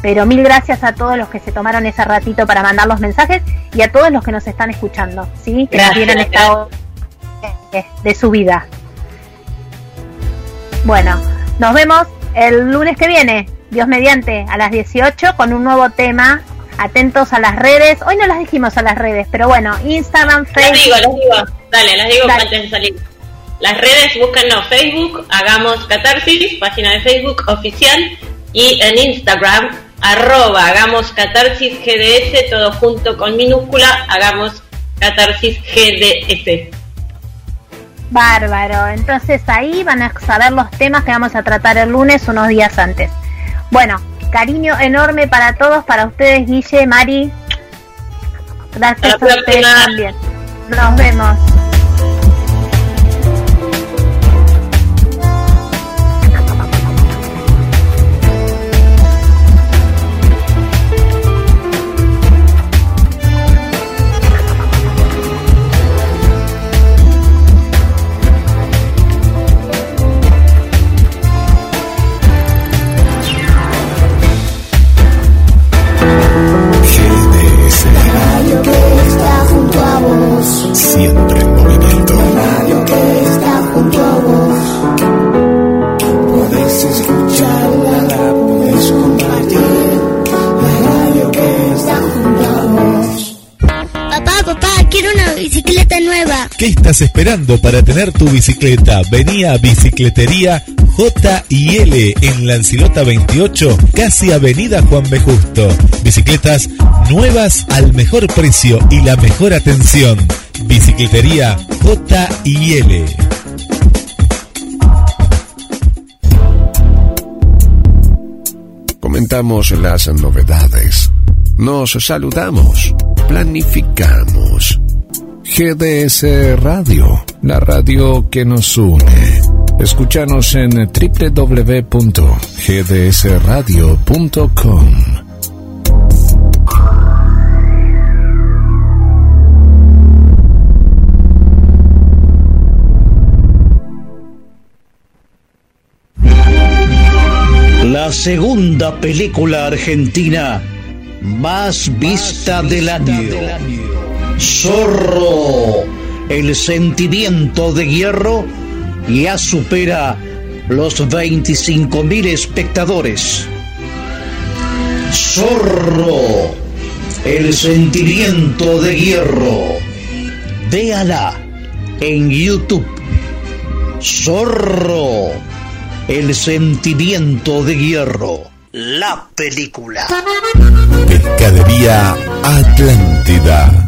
Pero mil gracias a todos los que se tomaron ese ratito para mandar los mensajes y a todos los que nos están escuchando, ¿sí? Que nos dieron esta hora de, de su vida. Bueno, nos vemos el lunes que viene, Dios mediante, a las 18 con un nuevo tema. Atentos a las redes. Hoy no las dijimos a las redes, pero bueno, Instagram, Facebook. digo, las digo. Dale, las digo antes de salir. Las redes, búscanos Facebook, hagamos catarsis, página de Facebook oficial, y en Instagram, arroba, hagamos catarsis GDS, todo junto con minúscula, hagamos catarsis GDS. Bárbaro. Entonces ahí van a saber los temas que vamos a tratar el lunes unos días antes. Bueno, cariño enorme para todos, para ustedes, Guille, Mari. Gracias a ustedes también. Nos vemos. GDS. ¿Qué estás esperando para tener tu bicicleta? Vení a Bicicletería J y L en Lancilota 28, casi Avenida Juan B. Justo. Bicicletas nuevas al mejor precio y la mejor atención. Bicicletería J y L. Comentamos las novedades. Nos saludamos. Planificamos. GDS Radio, la radio que nos une. Escúchanos en www.gdsradio.com. La segunda película argentina más vista del año. Zorro, el sentimiento de hierro ya supera los 25.000 espectadores. Zorro, el sentimiento de hierro. Véala en YouTube. Zorro, el sentimiento de hierro. La película. Pescadería Atlántida.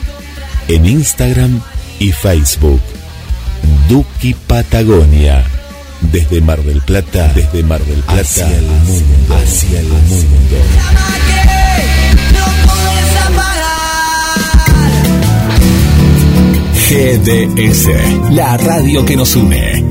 en Instagram y Facebook. Duki Patagonia. Desde Mar del Plata, desde Mar del Plata hacia el mundo, hacia el mundo. GDS, la radio que nos une.